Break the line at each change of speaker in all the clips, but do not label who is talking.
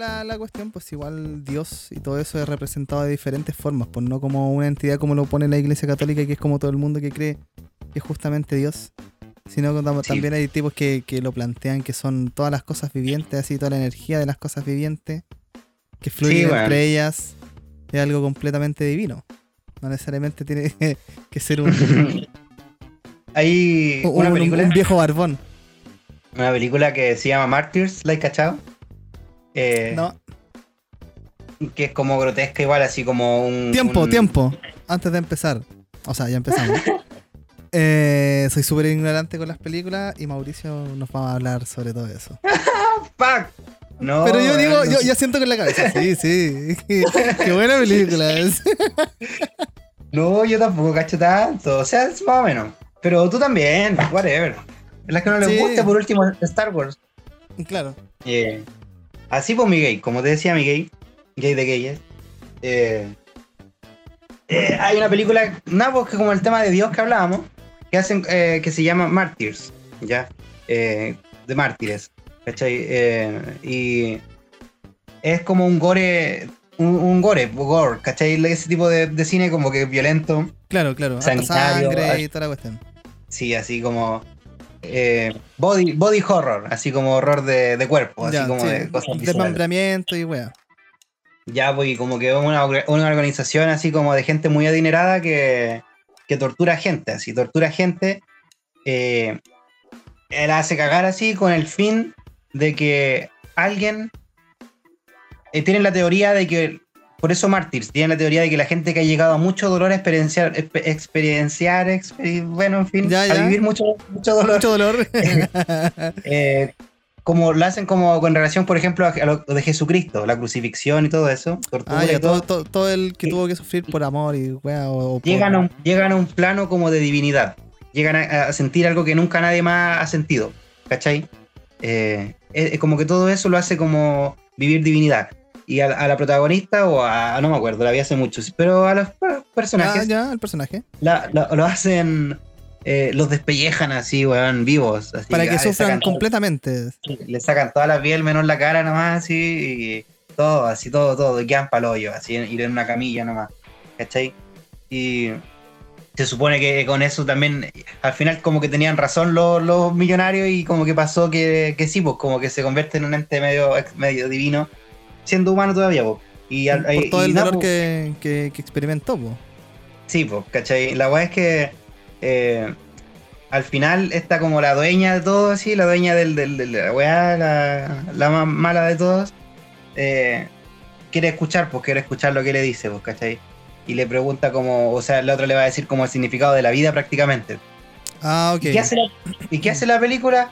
la, la cuestión, pues igual Dios y todo eso es representado de diferentes formas, pues no como una entidad como lo pone la Iglesia Católica, que es como todo el mundo que cree que es justamente Dios, sino que tam-
Sí.
también hay tipos que, que lo plantean que son todas las cosas vivientes, así toda la energía de las cosas vivientes, que fluyen
Sí,
entre ellas, es algo completamente divino. No necesariamente tiene que, ser un,
Hay
un-
una
un-
película,
un viejo barbón.
una película que se llama Martyrs, ¿la has cachado? Eh,
No,
Que es como grotesca igual, así como un...
Tiempo,
un-
tiempo. Antes de empezar. O sea, ya empezamos. Eh, soy súper ignorante con las películas y Mauricio nos va a hablar sobre todo eso.
¡Fuck! No,
Pero yo digo,
no
yo, yo siento con la cabeza. Sí, sí. Qué buena película es.
No, yo tampoco cacho tanto. O sea, es más o menos. Pero tú también, whatever. Las que no les
Sí.
guste, por último, Star Wars.
Claro.
Eh, así pues, mi gay, como te decía, mi gay, gay de gayes. eh, eh, hay una película, nada, pues que como el tema de Dios que hablábamos, que hacen, eh, que se llama Martyrs, ¿ya? Eh, de mártires, ¿cachai? Eh, y es como un gore, un, un gore, gore, ¿cachai? Ese tipo de, de cine como que violento,
Claro, claro.
Sanitario,
sangre y
ah.
toda la cuestión.
sí, así como... eh, body, body horror, así como horror de, de cuerpo, así
Ya,
como
sí.
de cosas.
Desmembramiento y wea.
Ya, pues, y como que una, una organización así como de gente muy adinerada que, que tortura gente, así, tortura gente. Eh, él hace cagar así con el fin de que alguien. eh, tienen la teoría de que. Por eso Mártires, tienen la teoría de que la gente que ha llegado a mucho dolor a experienciar, expe- experienciar, exper- bueno, en fin,
Ya,
a vivir mucho, mucho dolor.
Mucho dolor.
eh, como lo hacen como con relación, por ejemplo, a, lo de Jesucristo, la crucifixión y todo eso, tortura
ah, ya,
todo.
todo, todo, todo el que tuvo que sufrir por amor y wea. O, o por-
llegan, a un, llegan a un plano como de divinidad. Llegan a, a sentir algo que nunca nadie más ha sentido. ¿Cachai? Eh, como que todo eso lo hace como vivir divinidad. Y a, a la protagonista, o a. No me acuerdo, la vi hace mucho. Pero a los per-
Ah,
personajes
ya, el personaje.
la- la- lo hacen. eh, los despellejan así, weón, vivos. así,
Para que
ah,
sufran completamente.
Le sacan toda la piel menos la cara nomás, así. Y todo, así, todo, todo. Y quedan pa'l hoyo, así, ir en una camilla nomás. ¿Cachai? Y se supone que con eso también, al final como que tenían razón los, los millonarios y como que pasó que, que sí, pues como que se convierte en un ente medio, medio divino, siendo humano todavía, pues. Y,
Por
y-
todo
y
el dolor que, que, que experimentó, po.
Sí, pues, ¿cachai? La weá es que eh, al final está como la dueña de todo, así, la dueña del, del- de la weá, la, la más mala de todos, eh, quiere escuchar, pues quiere escuchar lo que le dice, pues, ¿cachai? Y le pregunta como, o sea, el otro le va a decir como el significado de la vida prácticamente.
Ah, ok.
¿Y, qué hace la, ¿Y qué hace la película?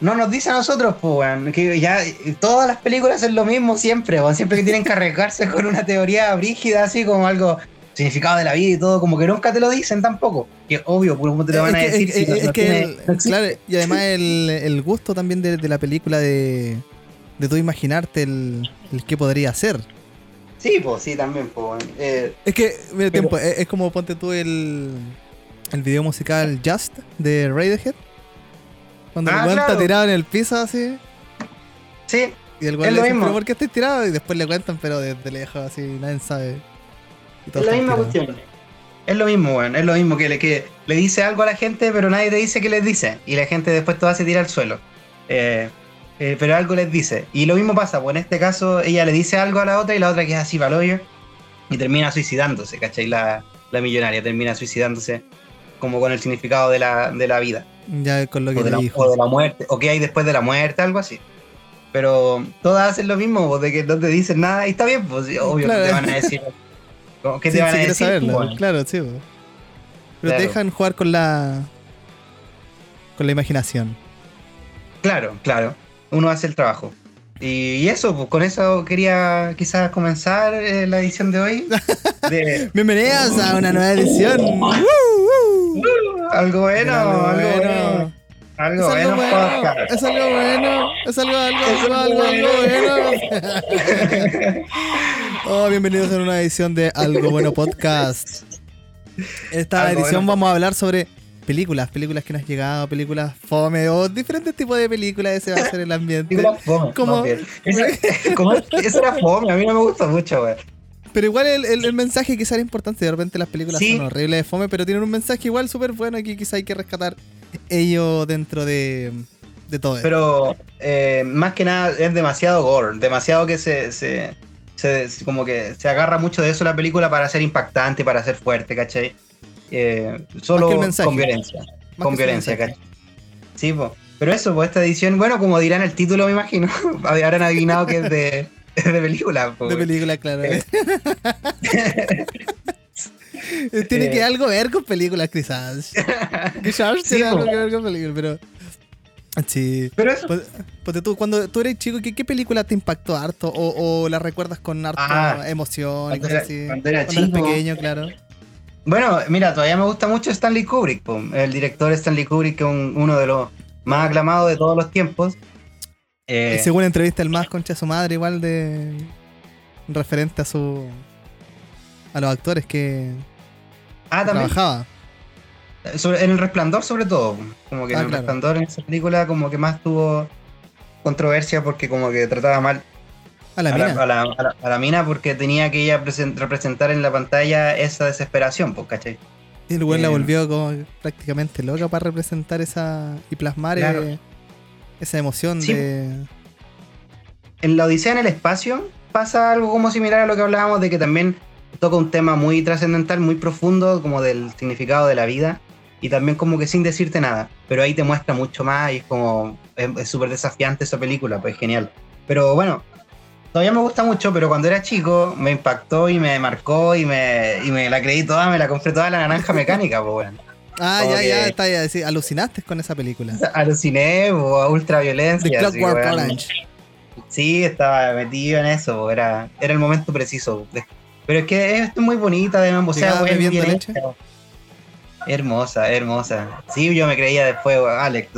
No nos dice a nosotros, pues, weón, que ya todas las películas hacen lo mismo siempre, weón, siempre que tienen que arriesgarse con una teoría brígida, así como algo, significado de la vida y todo, como que nunca te lo dicen tampoco. Que obvio, pues, ¿cómo te lo van a
Es
decir?
es- es- es que claro, y además el, el gusto también de, de la película de, de tú imaginarte el, el qué podría ser.
Sí, pues, sí, también, pues, weón. Eh,
Es que, mira,
Pero-
tiempo, es, es como ponte tú el, el video musical Just de Radiohead. Cuando
Ah,
el weón está
claro.
tirado en el piso así.
sí,
Y el weón
Es
le
lo
dice,
mismo.
¿pero por qué estoy tirado? Y después le cuentan, pero desde lejos así, nadie sabe.
Es la misma
tirados.
cuestión. Es lo mismo, weón. Es lo mismo que le, que le dice algo a la gente, pero nadie te dice qué les dice. Y la gente después todo se tira al suelo. Eh, eh, pero algo les dice. Y lo mismo pasa, pues en este caso ella le dice algo a la otra y la otra queda así para hoyo y termina suicidándose, ¿cachai? La, la millonaria termina suicidándose como con el significado de la, de la vida.
Ya con lo que
O de, la,
dijo.
o de la muerte, o qué hay después de la muerte, algo así. Pero todas hacen lo mismo, pues, de que no te dicen nada, y está bien, pues obvio
Claro.
que te van a decir. ¿Cómo- ¿Qué
Sí,
te van a decir?
saberlo,
pues,
claro, sí. po. Pero te dejan jugar con la. con la imaginación.
Claro, claro. Uno hace el trabajo. Y, y eso, pues con eso quería quizás comenzar eh, la edición de hoy. De
Bienvenidos a una nueva edición.
Algo bueno,
Algo
algo
bueno.
bueno. Algo
Es algo
bueno,
bueno, es algo bueno, es algo, algo,
Es
algo, algo,
algo
algo bueno. Oh, bienvenidos a una edición de Algo Bueno Podcast. Esta
Algo
edición
Bueno
vamos a hablar sobre películas, películas que nos han llegado, películas fome o diferentes tipos de películas, ese va a ser el ambiente.
Fome,
Como-.
Esa, como- esa era fome, a mí no me gusta mucho, güey.
Pero igual el, el- el mensaje quizá era importante. De repente las películas
Sí.
son horribles de fome, pero tienen un mensaje igual súper bueno que quizá hay que rescatar ello dentro de, de todo esto.
Pero eh, más que nada es demasiado gore, demasiado que se, se, se- como que se agarra mucho de eso la película para ser impactante, para ser fuerte, ¿cachai? Eh, solo
mensaje.
con violencia, con violencia. ¿cachai? Sí, po. pero eso, pues esta edición, bueno, como dirán el título, me imagino, habrán adivinado que es de, de película. po.
De película, claro. Tiene
Eh.
que algo ver con películas, quizás. Quizás
Sí,
tiene
po.
algo que ver con películas, pero. Sí.
Pero eso,
Pues, pues tú, cuando tú eres chico, ¿qué, qué película te impactó harto? O, o la recuerdas con harto
Ah,
emoción y
cuando
cosas
era-
así?
cuando era
eras
chico.
pequeño, claro.
Bueno, mira, todavía me gusta mucho Stanley Kubrick, po. el director Stanley Kubrick, que es un- uno de los más aclamados de todos los tiempos. Eh,
Según entrevista el más concha de su madre, igual de. referente a su. a los actores que
ah, también.
trabajaba.
Sobre- en el resplandor, sobre todo. Como que
Ah,
en el
claro.
resplandor, en esa película, como que más tuvo controversia porque como que trataba mal
A la
a la,
mina.
a la- a la- a la mina porque tenía que ella presen- representar en la pantalla esa desesperación, pues, ¿cachai?
Y el weón la
eh,
volvió como prácticamente loca para representar esa. y plasmar
Claro.
eh, esa emoción
Sí.
de.
En la Odisea en el espacio pasa algo como similar a lo que hablábamos de que también toca un tema muy trascendental, muy profundo, como del significado de la vida y también como que sin decirte nada, pero ahí te muestra mucho más y es como es es súper desafiante esa película, pues genial. Pero bueno, todavía me gusta mucho, pero cuando era chico me impactó y me marcó y me, y me la creí toda, me la compré toda la naranja mecánica, pues bueno.
Ah,
Como
ya,
que-
ya, está ya. sí, alucinaste con esa película.
Aluciné o a
The
ultraviolencia. así,
Clockwork. Orange.
Sí, estaba metido en eso, era, era el momento preciso. Pero es que es muy bonita, además, o sea, bien
leche.
hecha. Hermosa, hermosa. Sí, yo me creía después, Alex.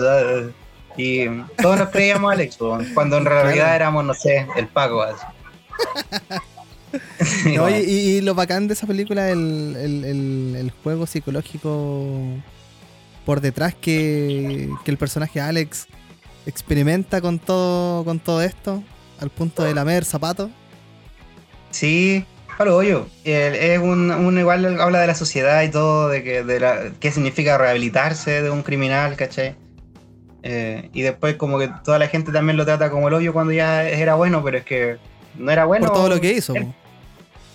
Y todos nos creíamos Alex, cuando en realidad éramos, no sé, el Paco. así.
Y, y- lo bacán de esa película el, el, el- juego psicológico por detrás que, que el personaje Alex experimenta con todo, con todo esto, al punto de lamer zapatos.
Sí, palo hoyo. Es un, un igual habla de la sociedad y todo, de que de la, qué significa rehabilitarse de un criminal, ¿cachai? Eh, y después como que toda la gente también lo trata como el hoyo cuando ya era bueno, pero es que no era bueno.
por todo lo que hizo.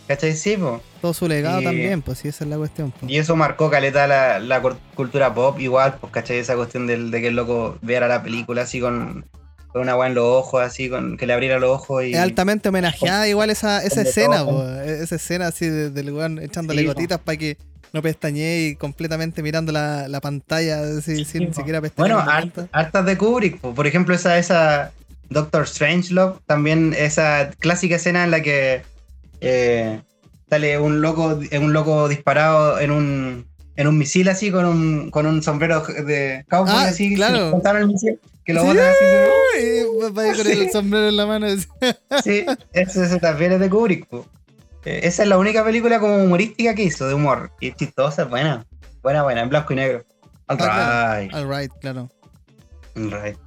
¿Cachai? Sí, po.
todo su legado
Y-
también, pues sí, esa es la cuestión. po.
Y eso marcó caleta la, la cultura pop igual, pues, ¿cachai? Esa cuestión del, de que el loco viera la película así con, con una agua en los ojos, así, con que le abriera los ojos y...
Es altamente homenajeada igual esa, esa
de
escena, po. esa escena así de- del weón echándole
Sí,
gotitas para que no pestañee y completamente mirando la, la pantalla así, sin
po.
siquiera pestañear.
Bueno, hartas de Kubrick. po. Por ejemplo, esa, esa Doctor Strangelove, también esa clásica escena en la que eh, sale un loco, un loco disparado en un, en un misil así, con un, con un sombrero de cowboy
Ah,
así,
claro.
el misil, que lo
Sí.
botan así.
Va ahí con el sombrero en la mano.
Sí, ese, ese también es de Kubrick. Eh, esa es la única película como humorística que hizo, de humor. Y es chistosa, buena. Buena, buena, en blanco y negro. All
Ah,
right,
All right, claro.
all right.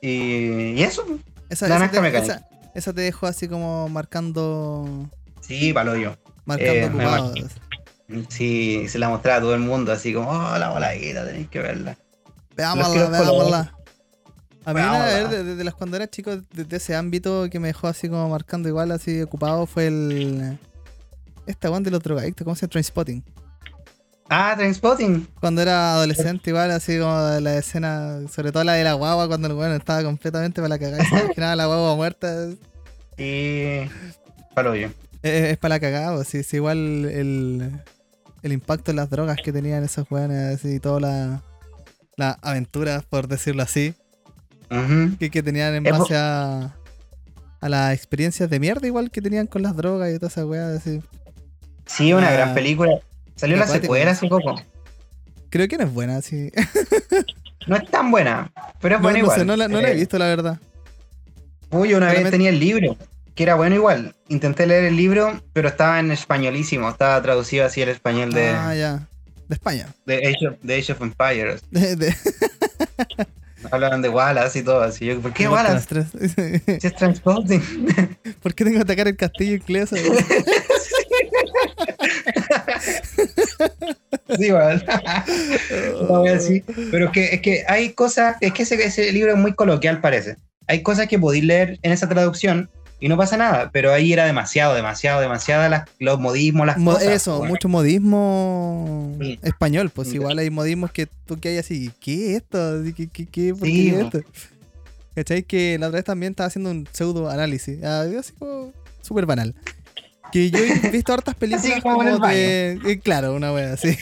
Y, y eso, po.
Esa,
La
esa, te,
mecánica.
esa- esa te dejó así como marcando.
sí, palo yo.
Marcando
Eh. Sí, se la mostraba a todo el mundo, así como, oh, la boladita, tenéis que verla.
Veámosla, veámosla. A mí, a ver,
Veámosla.
de, de las cuando era chico, desde ese ámbito que me dejó así como marcando igual, así ocupado, fue el. Esta one de los drogadictos, ¿cómo se llama? Trainspotting.
Ah, Trainspotting.
Cuando era adolescente, igual, así como la escena, sobre todo la de la guagua, cuando el weón estaba completamente para la cagada, y se imaginaba la guagua muerta. Es,
Y. Palo yo.
es para la cagada, pues, sí, sí, igual el, el impacto en las drogas que tenían esos weones, así, toda la, la aventura, por decirlo así,
Ujú.
que, que tenían en base a, a las experiencias de mierda, igual que tenían con las drogas y todas esas weas, así.
Sí, una
Ah,
gran película. Salió la secuela hace poco.
Creo que no es buena, sí.
No es tan buena, pero es buena
no
igual.
sé, no la, no la he
Eh,
visto, la verdad.
Uy, una vez tenía el libro, que era bueno igual. Intenté leer el libro, pero estaba en españolísimo. Estaba traducido así el español de.
Ah, ya. de España.
De Age of, de Age of Empires.
De- de-
Hablaban de Wallace y todo así. Yo, ¿Por qué Wallace? Si es Transporting.
¿Por qué tengo que atacar el castillo inglés?
Sí, igual. No voy a decir. Pero es que, es que hay cosas, es que ese, ese libro es muy coloquial, parece. Hay cosas que podéis leer en esa traducción y no pasa nada, pero ahí era demasiado, demasiado, demasiado las, los modismos, las
Mo-
cosas.
Eso,
bueno.
mucho modismo
Sí.
español. Pues
Sí.
igual hay modismos que tú que hay así, ¿qué es esto? ¿Qué, qué, qué, por
Sí,
qué es esto? ¿Cachai? Que la otra vez también estaba haciendo un pseudo análisis. ah, así como súper banal. Que yo he visto hartas películas
como
de. eh, claro, una wea así.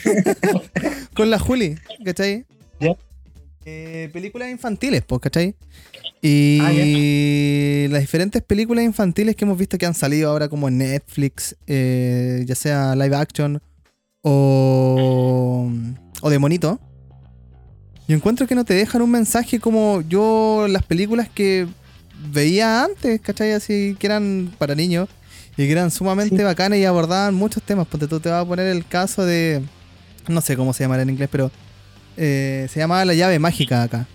Con la Juli, ¿cachai?
Ya.
Eh, películas infantiles, pues, ¿cachai? Y
Ah,
las diferentes películas infantiles que hemos visto que han salido ahora como en Netflix, eh, ya sea live action o, o de monito, yo encuentro que no te dejan un mensaje como yo las películas que veía antes, ¿cachai? Así que eran para niños y que eran sumamente
Sí.
bacanas y abordaban muchos temas. Ponte tú te vas a poner el caso de, no sé cómo se llamará en inglés, pero eh, se llamaba La llave mágica acá.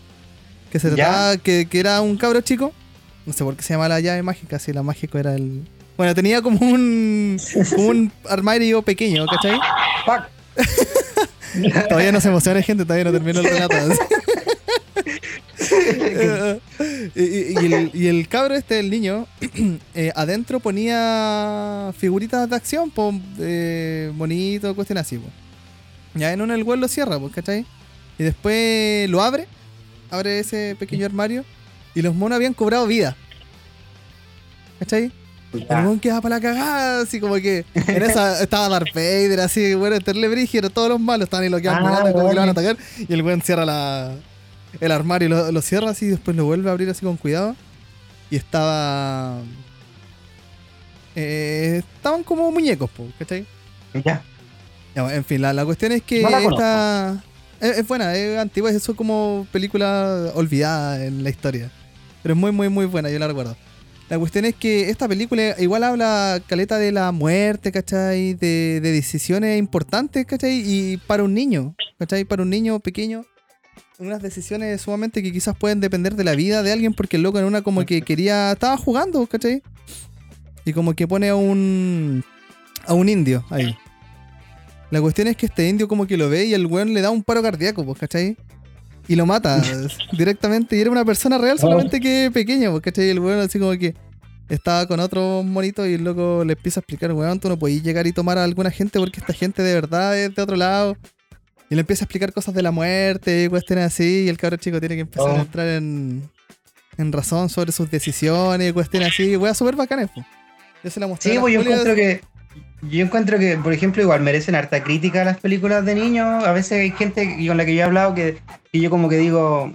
Que se trataba que, que era un cabro chico. No sé por qué se llama la llave mágica, si la mágico era el. Bueno, tenía como un. como un armario pequeño, ¿cachai? Todavía no se emociona, gente, todavía no termino el relato. y, y- y el, y el cabro este, el niño, eh, adentro ponía figuritas de acción, eh, bonito, cuestión así, po. Ya en uno el güey lo cierra, pues, ¿cachai? Y después lo abre, abre ese pequeño armario, y los monos habían cobrado vida. ¿Cachai? El weón quedaba para la cagada, así como que en esa estaba Darth Vader, así, bueno, Terle Brígido, todos los malos estaban ahí lo que
Ah,
mirando como que lo van a
bueno.
atacar, y el weón cierra la, el armario lo, lo cierra así, y después lo vuelve a abrir así con cuidado, y estaba... eh, estaban como muñecos, po, ¿cachai?
Ya.
Ya, bueno, en fin, la, la cuestión es que
No la
esta... Es, es buena, es antigua, es como película olvidada en la historia. Pero es muy, muy, muy buena, yo la recuerdo. La cuestión es que esta película igual habla caleta de la muerte, ¿cachai? De, de decisiones importantes, ¿cachai? Y para un niño, ¿cachai? Para un niño pequeño, unas decisiones sumamente que quizás pueden depender de la vida de alguien, porque el loco en una como que quería, estaba jugando, ¿cachai? Y como que pone a un, a un indio ahí. La cuestión es que este indio como que lo ve y el weón le da un paro cardíaco, pues, ¿cachai? Y lo mata directamente. Y era una persona real, solamente que pequeña, pues, ¿cachai? Y el weón así como que estaba con otro monito y el loco le empieza a explicar, weón, tú no podías llegar y tomar a alguna gente porque esta gente de verdad es de otro lado. Y le empieza a explicar cosas de la muerte y cuestiones así. Y el cabro chico tiene que empezar
Oh.
a entrar en, en razón sobre sus decisiones y cuestiones así. Weón, súper bacanes, pues. Yo se la mostré.
Sí, pues yo encuentro que. Yo encuentro que, por ejemplo, igual merecen harta crítica las películas de niños. A veces hay gente con la que yo he hablado que, que yo como que digo,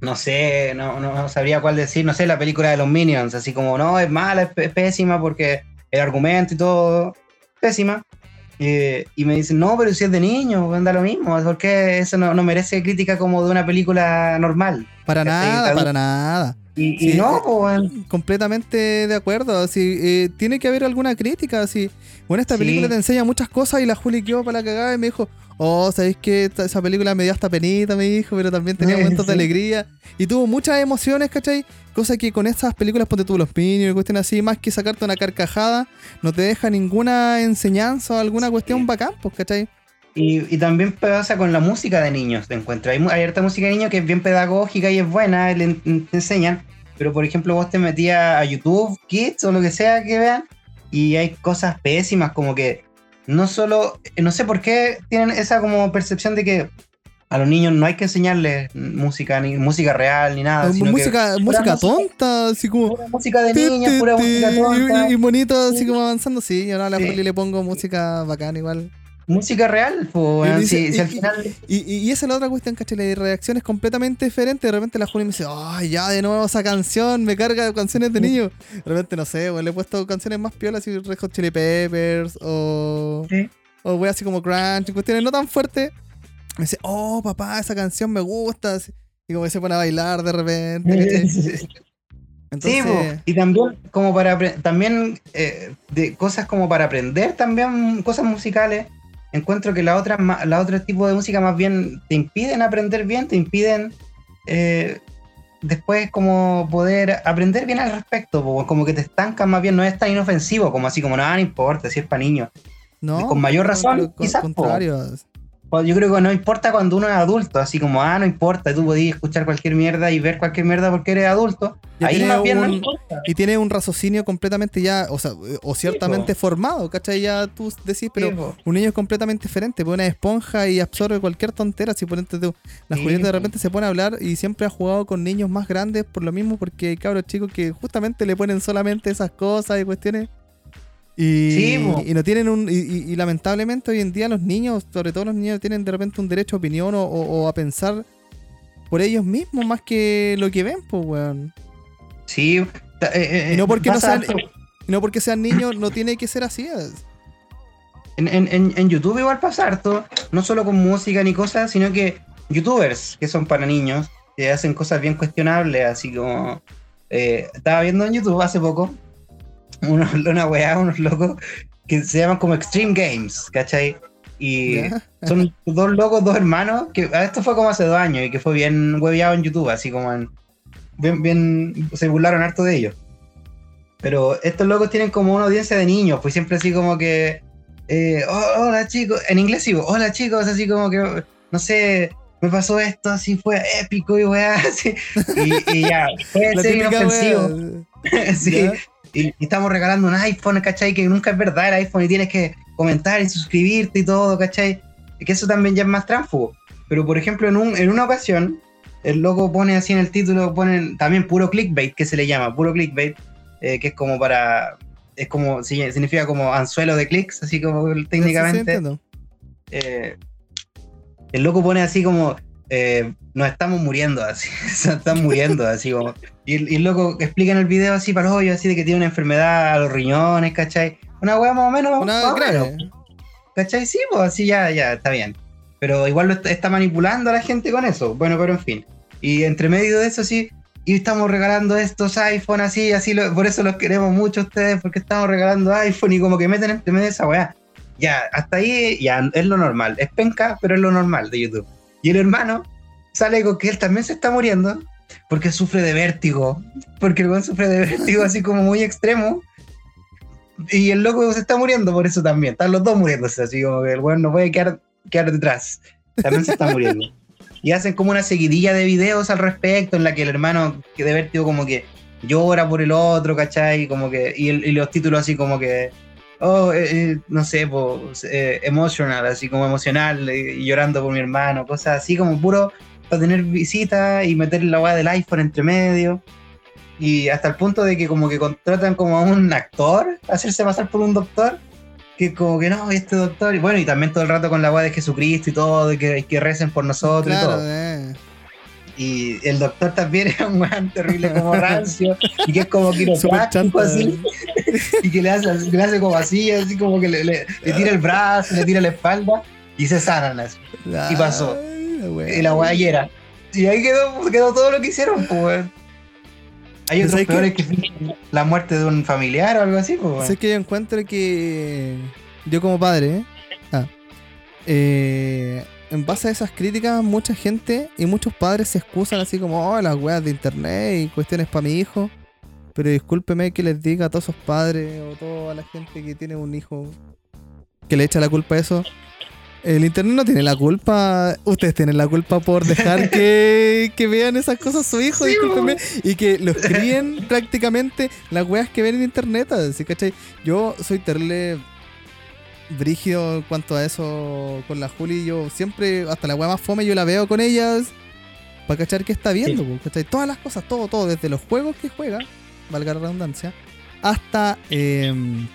no sé, no, no sabría cuál decir, no sé, la película de los Minions, así como, no, es mala, es pésima porque el argumento y todo, pésima. Y, y me dicen, no, pero si es de niños, anda lo mismo, porque eso no, no merece crítica como de una película normal.
Para nada, para nada.
Y, y
Sí,
no,
eh,
pues,
completamente de acuerdo. Así, eh, tiene que haber alguna crítica. Así. Bueno, esta
Sí.
película te enseña muchas cosas y la Juli quedó para la cagada y me dijo, oh, ¿sabéis que esa película me dio hasta penita, me dijo, pero también tenía
Sí,
momentos de
sí.
alegría. Y tuvo muchas emociones, ¿cachai? Cosa que con estas películas, ponte tú los piños y cuestiones así, más que sacarte una carcajada, no te deja ninguna enseñanza o alguna cuestión
Sí.
bacán, pues, ¿cachai?
Y, y también pasa con la música de niños, te encuentro. Hay, hay harta música de niños que es bien pedagógica y es buena, le te enseñan. Pero por ejemplo, vos te metías a YouTube Kids o lo que sea que vean, y hay cosas pésimas, como que no solo, no sé por qué tienen esa como percepción de que a los niños no hay que enseñarles música, ni música real, ni nada. sino que
música música
música-
tonta, así como...
pura música de
ti,
pura música tonta.
y, y bonito, así como avanzando. Sí, yo a la
Sí.
Juli le pongo música bacán igual.
Música real, pues,
Y dice-
si, si al
y-
final...
Y, y, y esa es la otra cuestión, ¿cachai? La reacción es completamente diferente. De repente la Juli me dice, ay, ya de nuevo esa canción, me carga de canciones de niños. De repente, no sé, pues, le he puesto canciones más piolas, así Red Hot Chili Peppers, o,
Sí.
o wey, así como Crunch, cuestiones no tan fuertes. Me dice, oh, papá, esa canción me gusta. Y como que se pone a bailar de repente. Entonces,
sí, y también como para también eh, de cosas como para aprender también cosas musicales. encuentro que la otra, la otro tipo de música más bien te impiden aprender bien, te impiden eh, después como poder aprender bien al respecto, como que te estancan más bien, no es tan inofensivo como así como nada, no importa, si es para niños.
No,
Con mayor razón,
con-
quizás,
contrario.
Yo creo que no importa cuando uno es adulto, así como, ah, no importa, tú podías escuchar cualquier mierda y ver cualquier mierda porque eres adulto.
Ya
Ahí más bien no importa.
Y tiene un raciocinio completamente ya, o sea, o ciertamente formado, ¿cachai? Ya tú decís, pero
Sí,
un niño es completamente diferente, pues una esponja y absorbe cualquier tontera. Si por ejemplo tú, la
Sí,
Julieta de repente se pone a hablar y siempre ha jugado con niños más grandes por lo mismo, porque hay cabros chicos que justamente le ponen solamente esas cosas y cuestiones. Y,
Sí, po.
y no tienen un. Y, y- y lamentablemente hoy en día los niños, sobre todo los niños, tienen de repente un derecho a opinión o, o- o a pensar por ellos mismos más que lo que ven, pues, weón.
Sí. eh, eh,
no porque no sean, no porque sean niños, no tiene que ser así.
en- en- en YouTube igual pasa harto, no solo con música ni cosas, sino que youtubers que son para niños, que hacen cosas bien cuestionables, así como... eh, estaba viendo en YouTube hace poco unos, una weá, unos locos que se llaman como Extreme Games, ¿cachai? Y son dos locos, dos hermanos, que esto fue como hace dos años y que fue bien hueveado en YouTube, así como en... Bien, bien, se burlaron harto de ellos. Pero estos locos tienen como una audiencia de niños, pues siempre así como que... eh, "Oh, hola chicos, en inglés digo, hola chicos, así como que, no sé, me pasó esto, así fue épico y weá, así. Y, y ya, puede ser inofensivo. sí.
¿Ya?
Y, y estamos regalando un iPhone, ¿cachai? Que nunca es verdad el iPhone y tienes que comentar y suscribirte y todo, ¿cachai? Que eso también ya es más tránsfugo. Pero por ejemplo, en, un, en una ocasión, el loco pone así en el título, pone también puro clickbait, que se le llama, puro clickbait, eh, que es como para. Es como, significa como anzuelo de clics, así como
sí,
técnicamente. eh, el loco pone así como eh, nos estamos muriendo así, se están muriendo así como y y el loco explica en el video así para el hoyo así de que tiene una enfermedad a los riñones, ¿cachai? Una weá más o menos,
Una grave.
¿cachai? Sí, pues así ya, ya, está bien. Pero igual lo está, está manipulando a la gente con eso. Bueno, pero en fin. Y entre medio de eso sí, y estamos regalando estos iPhone así, así, lo- por eso los queremos mucho a ustedes, porque estamos regalando iPhone y como que meten entre medio esa weá. Ya, hasta ahí ya es lo normal. Es penca, pero es lo normal de YouTube. Y el hermano sale con que él también se está muriendo porque sufre de vértigo. Porque el weón sufre de vértigo así como muy extremo. Y el loco se está muriendo por eso también. Están los dos muriéndose, así como que el weón no puede quedar, quedar detrás. También se está muriendo. Y hacen como una seguidilla de videos al respecto en la que el hermano que de vértigo como que llora por el otro, ¿cachai? Como que, y, el- y los títulos así como que, oh, eh, eh, no sé, pues, eh, emotional, así como emocional, eh, llorando por mi hermano, cosas así como puro para tener visitas y meter la weá del iPhone entre medio. Y hasta el punto de que como que contratan como a un actor, hacerse pasar por un doctor, que como que no, este doctor, y bueno, y también todo el rato con la weá de Jesucristo y todo, de que, que recen por nosotros y todo.
eh.
Y el doctor también es un weón terrible como rancio, y que es como quiropráctico así, y que le hace, le hace como así, así como que le, le- le tira el brazo, le tira la espalda, y se sanan así. Y pasó.
La wea.
Y la weá. Y ahí quedó, quedó todo lo que hicieron, pues. Hay otros
que-
peores que... fingen la muerte de un familiar o algo así, pues.
Sé que yo encuentro que yo como padre, ¿eh? Ah, eh, en base a esas críticas, mucha gente y muchos padres se excusan así como, oh, las weas de internet y cuestiones para mi hijo. Pero discúlpeme que les diga a todos esos padres o toda la gente que tiene un hijo que le echa la culpa a eso. El internet no tiene la culpa, ustedes tienen la culpa por dejar que, que vean esas cosas su hijo,
Sí,
y que los críen prácticamente las weas que ven en internet, así, ¿cachai? Yo soy terrible brígido en cuanto a eso con la Juli, yo siempre, hasta la wea más fome, yo la veo con ellas para cachar qué está viendo, ¿cachai? Todas las cosas, todo, todo, desde los juegos que juega, valga la redundancia, hasta em,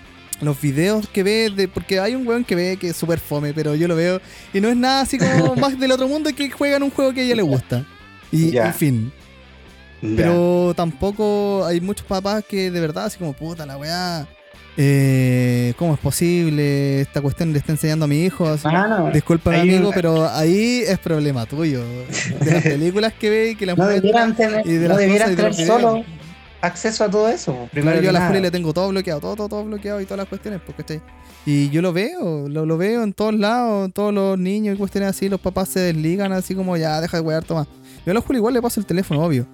los videos que ve, de, porque hay un weón que ve que es súper fome, pero yo lo veo y no es nada así como más del otro mundo que juega en un juego que a ella le gusta. Y en fin, pero tampoco hay muchos papás que de verdad, así como, puta la weá, eh, ¿cómo es posible? Esta cuestión le está enseñando a mi hijo. así,
Ah, no.
Discúlpame,
Hay
amigo,
un-
pero ahí es problema tuyo. De las películas que ve y que las
No
muestran
debieran tener,
y de
no
las
debieran
cosas y de
tener
los videos.
Acceso a todo eso. pues,
Primero
primero
yo a la. Julia le tengo todo bloqueado, todo, todo, todo bloqueado y todas las cuestiones, ¿cachai? Y yo lo veo, lo, lo veo en todos lados, todos los niños y cuestiones así, los papás se desligan así como ya, deja de wear, toma. Yo a la Julia igual le paso el teléfono, obvio.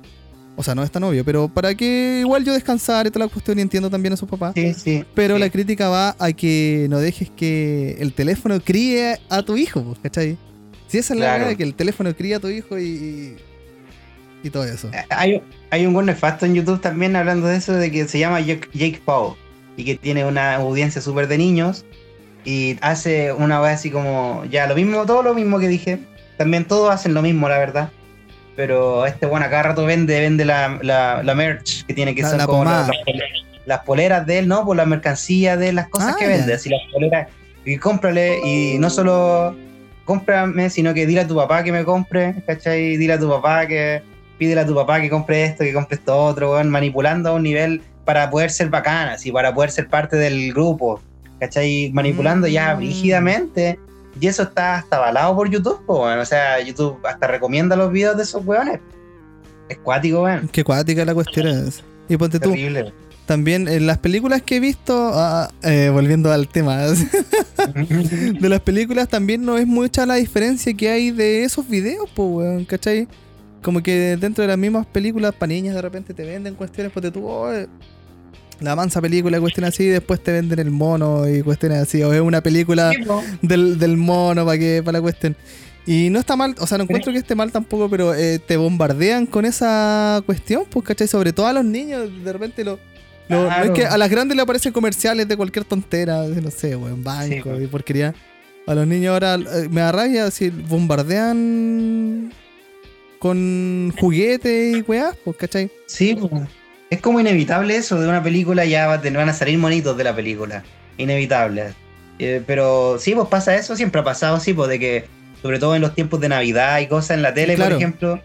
O sea, no es tan obvio, pero para que igual yo descansar y toda la cuestión y entiendo también a sus papás.
Sí, sí.
Pero
sí.
la crítica va a que no dejes que el teléfono críe a tu hijo, pues, ¿cachai? Si esa es la
Claro.
verdad, que el teléfono cría a tu hijo y, y, todo eso.
Hay, hay un buen nefasto en YouTube también hablando de eso, de que se llama Jake, Jake Paul y que tiene una audiencia súper de niños y hace una vez así como, ya lo mismo, todo lo mismo que dije, también todos hacen lo mismo, la verdad. Pero este bueno cada rato vende, vende la, la, la merch que tiene que
La-
ser
la
como las, las pole- las poleras de él, ¿no? Por la mercancía de las cosas
Ah,
que vende, así las poleras. Y cómprale, y no solo cómprame, sino que dile a tu papá que me compre, ¿cachai? Dile a tu papá que pídele a tu papá que compre esto, que compre esto otro, weón, manipulando a un nivel para poder ser bacana, así, para poder ser parte del grupo, ¿cachai? Manipulando ya
Mm.
rígidamente. Y eso está hasta avalado por YouTube, weón. O sea, YouTube hasta recomienda los videos de esos weones. Es cuático, weón.
Qué cuática la cuestión es. Y ponte tú,
Terrible.
también en las películas que he visto, ah, eh, volviendo al tema, de las películas también no es mucha la diferencia que hay de esos videos, pues, weón, ¿cachai? Como que dentro de las mismas películas para niñas de repente te venden cuestiones, pues tú, oh, eh, la mansa película, cuestiones así, y después te venden el mono y cuestiones así, o es una película del, del mono para que para la cuestión. Y no está mal, o sea, no encuentro que esté mal tampoco, pero eh, te bombardean con esa cuestión, pues, ¿cachai? Sobre todo a los niños, de repente lo, lo- no es que a las grandes le aparecen comerciales de cualquier tontera, no sé, weón, banco
Sí,
y porquería. A los niños ahora eh, me da rabia si bombardean con juguetes y weás, pues, ¿cachai?
Sí, po. es como inevitable eso de una película, ya van a salir monitos de la película. Inevitable. Eh, pero sí, pues pasa eso, siempre ha pasado, sí, pues de que, sobre todo en los tiempos de Navidad y cosas en la tele,
Claro.
por ejemplo,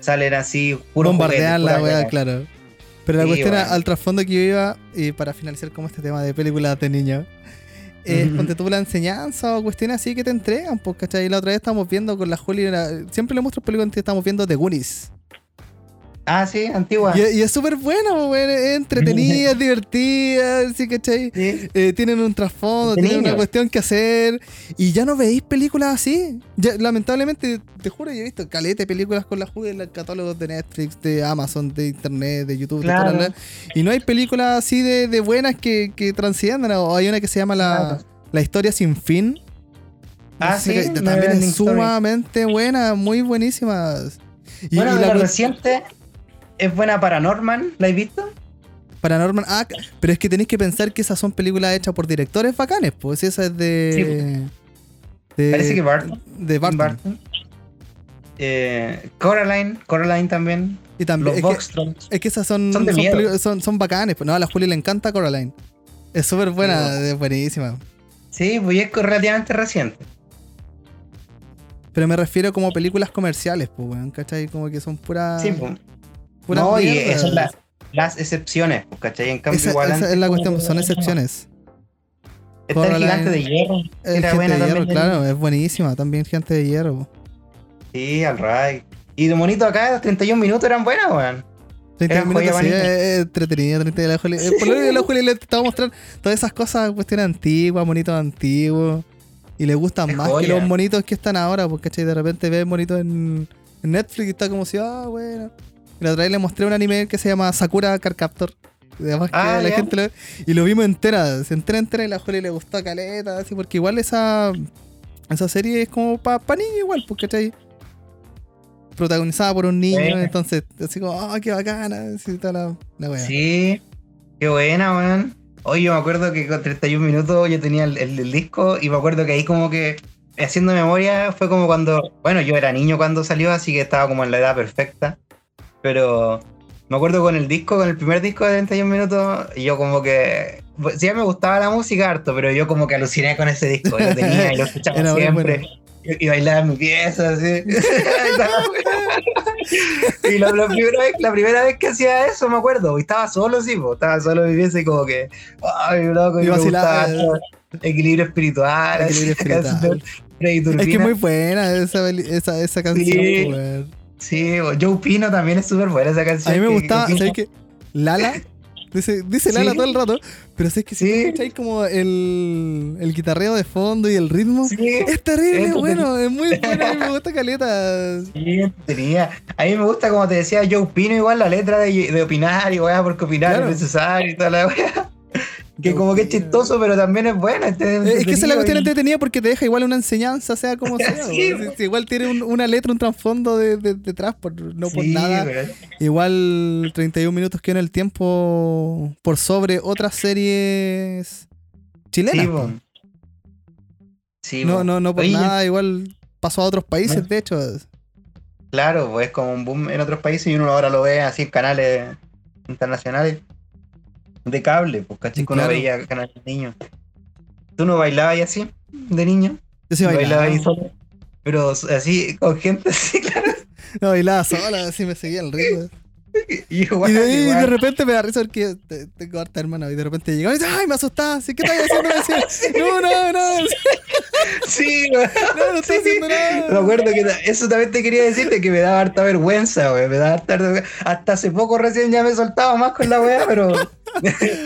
salen así, puro
Bombardean la weá,
weá.
claro. Pero la
Sí,
cuestión
bueno.
al trasfondo que yo iba, y para finalizar como este tema de películas de niños, es
Ujú.
ponte tú la enseñanza o cuestiones así que te entregan, pues, ¿cachai? La otra vez estamos viendo con la Juli, la- siempre le muestro películas que estamos viendo de Goonies.
Ah, sí, antigua.
Y, y es súper buena, pues, weón, es entretenida, es divertida, ¿sí, cachai?
Sí.
Eh, tienen un trasfondo,
De
tienen una cuestión que hacer. Y ya no veis películas así. Ya, lamentablemente, te juro, yo he visto caleta de películas con la Jude en los catálogos de Netflix, de Amazon, de Internet, de YouTube, de
Claro.
todas las- Y no hay películas así de, de buenas que, que transciendan. O hay una que se llama La,
Claro.
la Historia Sin Fin.
Ah, sí, la
también es
Story.
sumamente buena, muy buenísima. Y,
bueno,
y
de
la
reciente es buena Paranorman, ¿la has visto?
Paranormal. Ah, pero es que tenéis que pensar que esas son películas hechas por directores bacanes, pues esa es de. de
Parece que Barton.
De Barton.
Barton. Eh, Coraline, Coraline también.
Y también.
Los
Es que, es que esas son.
Son de
son, son, son bacanes. Pues no, a la Juli le encanta Coraline. Es súper buena,
Sí,
es buenísima.
Sí, pues es relativamente reciente.
Pero me refiero como películas comerciales, pues, weón, ¿cachai? Como que son puras.
Sí, pues. No, y esas son las, las excepciones, pues, ¿cachai? En cambio,
Esa,
igual
esa es la cuestión, son excepciones.
Está el gigante de hierro.
El
Era buena
de Hierro, claro, es buenísima. También Gente de Hierro.
Sí, al right. Y de monito acá, los 31 minutos eran buenas, weón.
30
Eran
minutos,
joya
sí, es entretenida, 30 de la. Eh, Por lo menos la Juli le te va a mostrar todas esas cosas, cuestiones antiguas, monitos antiguos. Y le gustan más que los monitos que están ahora, porque de repente ves monitos en, en Netflix y está como si, ah, bueno. La otra vez le mostré un anime que se llama Sakura Car Captor. Y Además que
Ah,
la
ya.
gente lo, y lo vimos entera, se entera entera y la Juli le gustó caleta, así, porque igual esa esa serie es como para pa niños igual, pues, ¿cachai? Protagonizada por un niño,
Buena.
entonces, así como, ah, qué bacana, así toda la, la wea.
Sí, qué buena, weón. Hoy yo me acuerdo que con 31 minutos yo tenía el, el- el disco y me acuerdo que ahí como que haciendo memoria fue como cuando, bueno, yo era niño cuando salió, así que estaba como en la edad perfecta, pero me acuerdo con el disco, con el primer disco de 31 minutos, y yo como que, pues, sí me gustaba la música harto, pero yo como que aluciné con ese disco, lo tenía y lo escuchaba
Era
siempre.
bueno.
Y, y bailaba en mi pieza, así. y la, la primera vez, la primera vez que hacía eso, me acuerdo, y estaba solo, sí, po, estaba solo en mi pieza y como que, ay, loco,
Y
y me
vacilaba,
gustaba equilibrio espiritual,
Equilibrio
así,
espiritual. Es que es muy buena esa, esa, esa canción,
Sí. Sí, o Joe Pino también es súper buena esa
A
canción.
mí me
que-
gustaba,
que-
¿sabes qué? Lala. Dice, dice Lala
Sí.
todo el rato. Pero es que si
Sí.
escucháis como el, el guitarreo de fondo y el ritmo,
Sí,
es terrible,
es
bueno, es muy bueno, a mí me gusta caleta.
sí, tenía. A mí me gusta, como te decía, yo opino igual la letra de, de opinar y weá, porque opinar
Claro.
es necesario y toda la weá. Que como que es chistoso, pero también es buena. este,
Eh, Es que esa es la cuestión
y-
entretenida porque te deja igual una enseñanza, sea como sea.
Sí.
Si- si igual tiene un- una letra, un trasfondo de, de- detrás, por, no por nada. Igual 31 minutos que en el tiempo por sobre otras series chilenas.
Sí,
po.
po. Sí,
no, no, no por
Oye,
nada, igual pasó a otros países,
Bueno.
de hecho.
Claro, pues es como un boom en otros países y uno ahora lo ve así en canales internacionales de cable, pues caché uno
Claro.
veía canales de niños. ¿Tú no bailabas ahí así de niño?
Yo sí
bailaba
bailaba.
ahí solo. Pero así, con gente así, claro.
No, bailaba sola, así me seguía el ritmo.
Y
de, y de repente me da risa porque te- tengo harta hermana. Y de repente llegaba y dice, ¡ay, me asustaba! ¿sí? ¿Qué estás haciendo? Me no, no, no,
Sí,
no, no estoy
Sí,
haciendo nada.
Me acuerdo que eso también te quería decirte que me daba harta vergüenza, güey. Me daba harta vergüenza. Hasta hace poco recién ya me soltaba más con la weá, pero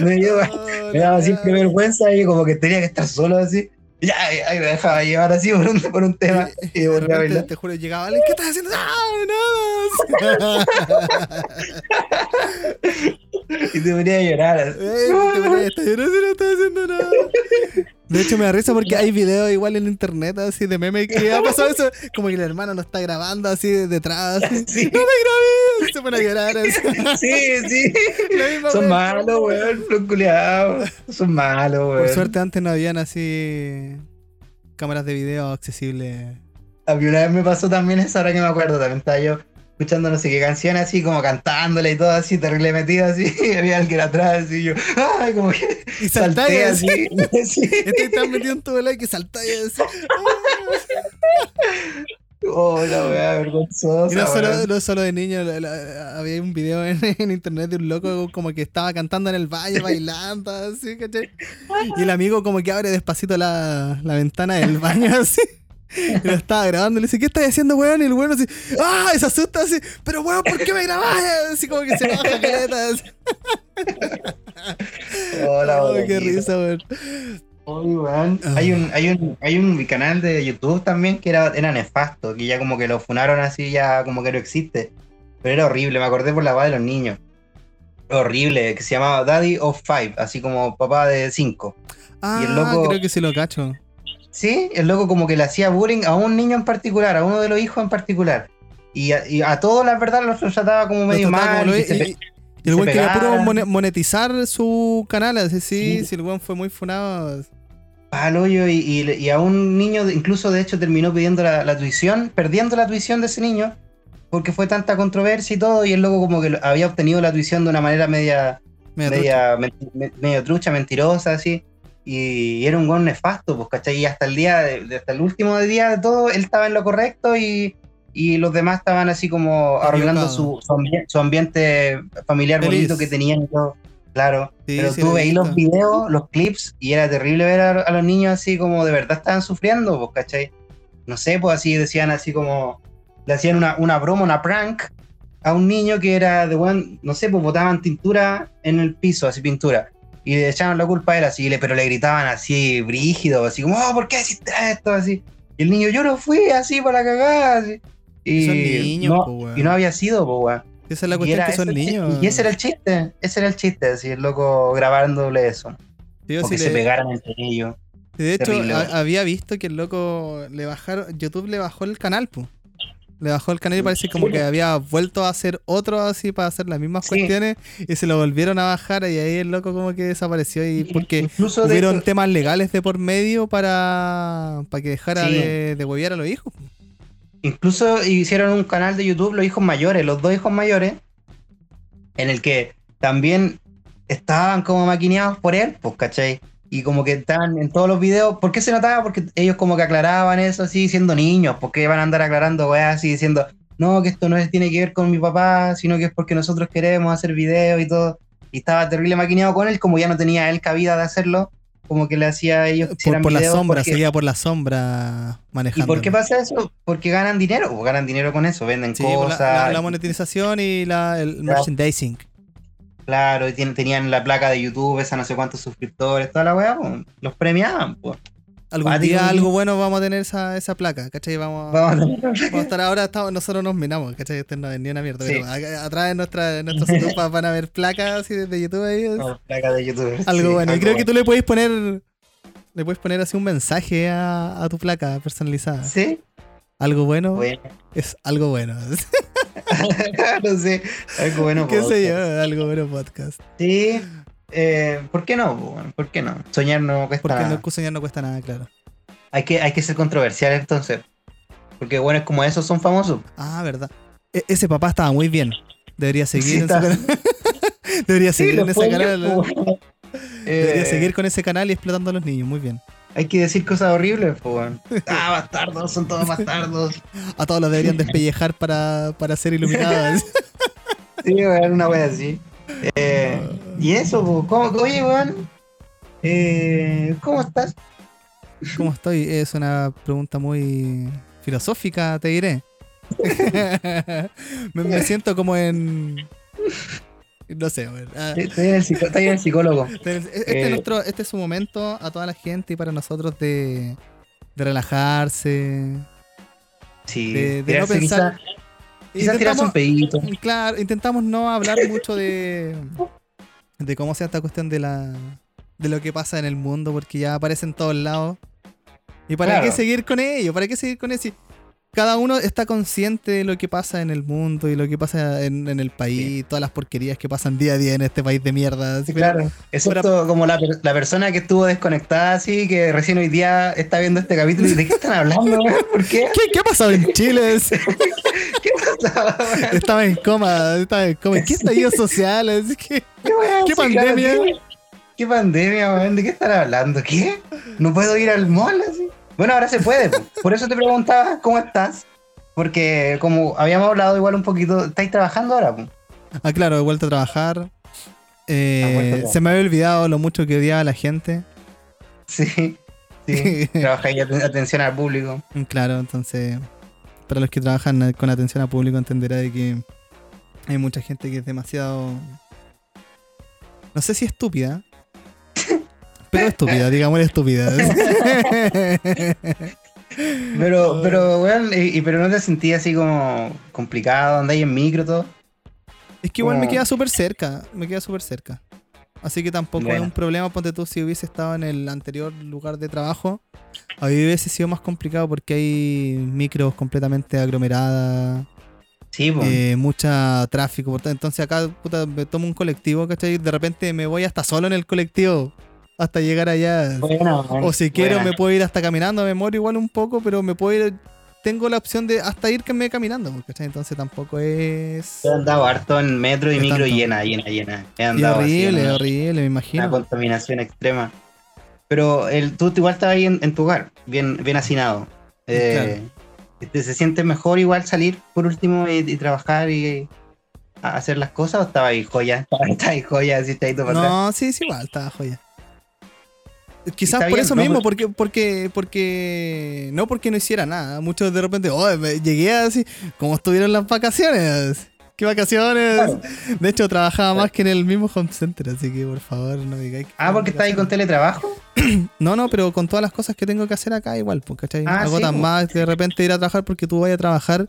me,
Oh,
me daba siempre vergüenza y como que tenía que estar solo así. Ya, ahí me dejaba llevar así por un, por un tema
Y
y
de
a bailar.
te juro, llegaba alguien, ¿qué estás haciendo? ¡Ah, nada!
Y te ponía a llorar. así.
Eh, te ponía, "Está llorando, no estás haciendo nada. De hecho, me da risa porque hay videos igual en internet así de memes que ha pasado eso. Como que el hermano lo está grabando así detrás. así,
Sí,
¡No me grabé! Se pone a llorar. así.
sí, sí.
La
Son malos, weón. Los culiados. Son malos, weón.
Por suerte antes no habían así cámaras de video accesibles.
A mí una vez me pasó también eso, ahora que me acuerdo, también estaba yo escuchando no sé qué canción así, como cantándole y todo así, terrible metido así, y había alguien atrás así, y yo, ay, como que
Y
salté así.
así.
sí.
Estoy tan metido en todo el like que saltáis así.
Oh, la weá vergonzosa.
Y no solo, no solo de niño, la- la- había un video en, en internet de un loco como que estaba cantando en el valle, bailando, así, ¿cachai? Y el amigo como que abre despacito la, la ventana del baño, así. Y lo estaba grabando y le dice, ¿qué estás haciendo, weón? Y el weón así, ¡ah! Y se asusta así, pero weón, ¿por qué me grabás? Así como que se enoja, caleta. así.
Oh, la
Oh, qué risa, weón.
Uy, weón.
Ah.
Hay un, hay un, hay un canal de YouTube también que era, era nefasto, que ya como que lo funaron así, ya como que no existe. Pero era horrible, me acordé por la voz de los niños. Horrible, que se llamaba Daddy of Five, así como papá de cinco.
Ah,
el loco-
creo que sí lo cacho.
Sí, el loco como que le hacía bullying a un niño en particular, a uno de los hijos en particular. Y a, y a todos, la verdad, los trataba como medio mal.
como
y
y- y- el weón quería puro monetizar su canal, así, sí,
Sí.
si el weón fue muy funado.
al hoyo y, a un niño incluso de hecho terminó pidiendo la, la tuición, perdiendo la tuición de ese niño, porque fue tanta controversia y todo, y el loco como que había obtenido la tuición de una manera media,
Media
media me- medio trucha, mentirosa, así, y, era un buen nefasto, pues, ¿cachai? Y hasta el día, de, hasta el último día de todo, él estaba en lo correcto y, y los demás estaban así como arruinando su, su, ambi- su ambiente familiar
Feliz.
bonito que tenían y todo. Claro,
Sí,
pero
sí,
tú veís los videos, los clips, y era terrible ver a, a los niños así como de verdad estaban sufriendo, pues, ¿cachai? No sé, pues así decían así como, le hacían una, una broma, una prank a un niño que era de buen, no sé, pues botaban tintura en el piso, así pintura, y le echaban la culpa a él así, pero le gritaban así brígido, así como, oh, ¿por qué hiciste esto? Así, y el niño, yo no fui así para cagar, así. Y,
Son niños,
no,
po,
y no había sido, pues, weón.
Esa es la cuestión que son niños.
Y ese era el chiste, ese era el chiste, así, el loco grabándole eso.
Sí, yo
O
sí
que se
le-
pegaran entre ellos.
De hecho,
terrible,
había visto que el loco le bajaron, YouTube le bajó el canal, pues. Le bajó el canal y parece como que había vuelto a hacer otro así para hacer las mismas
Sí.
cuestiones y se lo volvieron a bajar y ahí el loco como que desapareció y porque
Incluso de
hubieron
hecho,
temas legales de por medio para, para que dejara
Sí.
de, de huevear a los hijos.
incluso hicieron un canal de YouTube, los hijos mayores, los dos hijos mayores, en el que también estaban como maquineados por él, pues, ¿cachai? Y como que estaban en todos los videos. ¿Por qué se notaba? Porque ellos como que aclaraban eso así siendo niños, porque van a andar aclarando weas así diciendo, no, que esto no es- tiene que ver con mi papá, sino que es porque nosotros queremos hacer videos y todo. Y estaba terrible maquineado con él, como ya no tenía él cabida de hacerlo, como que le hacía a ellos que
Por,
hicieran
por la
videos
sombra,
porque-
seguía por la sombra
¿Y
manejando.
por qué pasa eso? Porque ganan dinero, pues, ganan dinero con eso, venden
Sí,
cosas.
la, la- la monetización y la, el merchandising.
Claro, y tenían la placa de YouTube, esa no sé cuántos suscriptores, toda la weá, pues, los premiaban, pues.
Algún día
¿no?
algo bueno vamos a tener esa, esa placa, ¿cachai? Vamos, a-
Vamos a
vamos a estar ahora, estamos- nosotros nos minamos, ¿cachai? Este no es ni una mierda,
Sí.
pero a- atrás de nuestra, nuestros YouTube van a ver placas así de YouTube ahí. es
la placa de YouTube.
algo
sí,
bueno. Y creo que tú le puedes poner, le puedes poner así un mensaje a, a tu placa personalizada.
Sí,
Algo bueno
bueno.
es algo bueno.
no sé, algo bueno.
¿Qué
podcast.
sé yo? Algo bueno podcast.
Sí, eh, ¿por qué no? ¿Por qué no? Soñar no cuesta
Porque
nada.
no, soñar no cuesta nada, claro.
Hay, que, hay que ser controversial entonces. Porque bueno, es como esos son famosos.
Ah, verdad. E- ese papá estaba muy bien. Debería seguir
Sí,
en su
está-
canal. Debería seguir en ese canal. Debería
Eh,
seguir con ese canal y explotando a los niños. Muy bien.
Hay que decir cosas horribles, pues, weón. Ah, bastardos, son todos bastardos.
A todos los deberían despellejar para, para ser iluminados.
Sí, weón, una wea así. Eh, y eso, po, ¿cómo, oye, weón. Eh, ¿Cómo estás?
¿Cómo estoy? Es una pregunta muy filosófica, te diré. me, me siento como en. No sé, weón. Ah,
Estoy en el, psico- estoy en el psicólogo.
Este, este
Eh.
es nuestro, este es su momento a toda la gente y para nosotros de, de relajarse.
Sí,
De- de no pensar-
quizá- quizás tirarse un pedito.
claro, intentamos no hablar mucho de, de cómo sea esta cuestión de la de lo que pasa en el mundo, porque ya aparece en todos lados. ¿Y para
Claro.
qué seguir con ello? ¿Para qué seguir con eso? Cada uno está consciente de lo que pasa en el mundo y lo que pasa en, en el país, todas las porquerías que pasan día a día en este país de mierda. así,
Claro, excepto como la, la persona que estuvo desconectada así, que recién hoy día está viendo este capítulo y de qué están hablando? ¿Por qué?
¿Qué, ¿Qué ha pasado en Chile?
¿Qué pasaba,
estaba en coma, estaba en coma. ¿Qué estallido social?
¿Qué?
¿Qué
claro,
pandemia?
¿qué, qué pandemia, weón? ¿De qué están hablando? ¿Qué? ¿No puedo ir al mall así? Bueno, ahora se puede. po. Por eso te preguntaba cómo estás. Porque como habíamos hablado igual un poquito, ¿estáis trabajando ahora?
Ah, claro, he vuelto a trabajar. Eh, se me había olvidado lo mucho que odiaba a la gente.
Sí, sí. Trabajáis aten- atención al público.
Mm, Claro, entonces, para los que trabajan con atención al público entenderá de que hay mucha gente que es demasiado... No sé si estúpida, pero estúpida, digamos estúpida.
Pero, pero, weón, y, y- pero no te sentías así como complicado, andáis en micro todo.
Es que igual me queda súper cerca, me queda súper cerca. Así que tampoco es
Bueno.
un problema, ponte tú, si hubiese estado en el anterior lugar de trabajo, ahí hubiese sido más complicado porque hay micros completamente aglomeradas,
Sí, pues.
eh, mucha tráfico, entonces acá, puta, me tomo un colectivo, ¿cachai? De repente me voy hasta solo en el colectivo, hasta llegar allá.
Bueno,
O si quiero me puedo ir hasta caminando, me muero igual un poco, pero me puedo ir, tengo la opción de hasta irme caminando, ¿cachai? Entonces tampoco es...
He andado harto en metro y micro
tanto.
llena, llena, llena. He
Y
andado en
horrible,
una-
horrible, me
una
imagino.
contaminación extrema. Pero el, tú igual estabas ahí en, en tu hogar, bien, bien hacinado. Eh, ¿te- ¿Se siente mejor igual salir por último y, y trabajar y a- hacer las cosas o estaba ahí joya? Estaba ahí joya, así está ahí.
No, sí, sí, igual, está joya. Quizás por
bien,
eso
no,
mismo, porque, porque, porque, no porque no hiciera nada. Muchos de repente, oh, me- llegué así, como estuvieron las vacaciones. ¿Qué vacaciones?
Claro.
De hecho, trabajaba más que en el mismo home center, así que por favor no digáis que
Ah, porque está ahí con teletrabajo.
No, no, pero con todas las cosas que tengo que hacer acá, igual, pues, ¿cachai?
Ah,
Agotan
sí, pues.
más de repente ir a trabajar porque tú vas a trabajar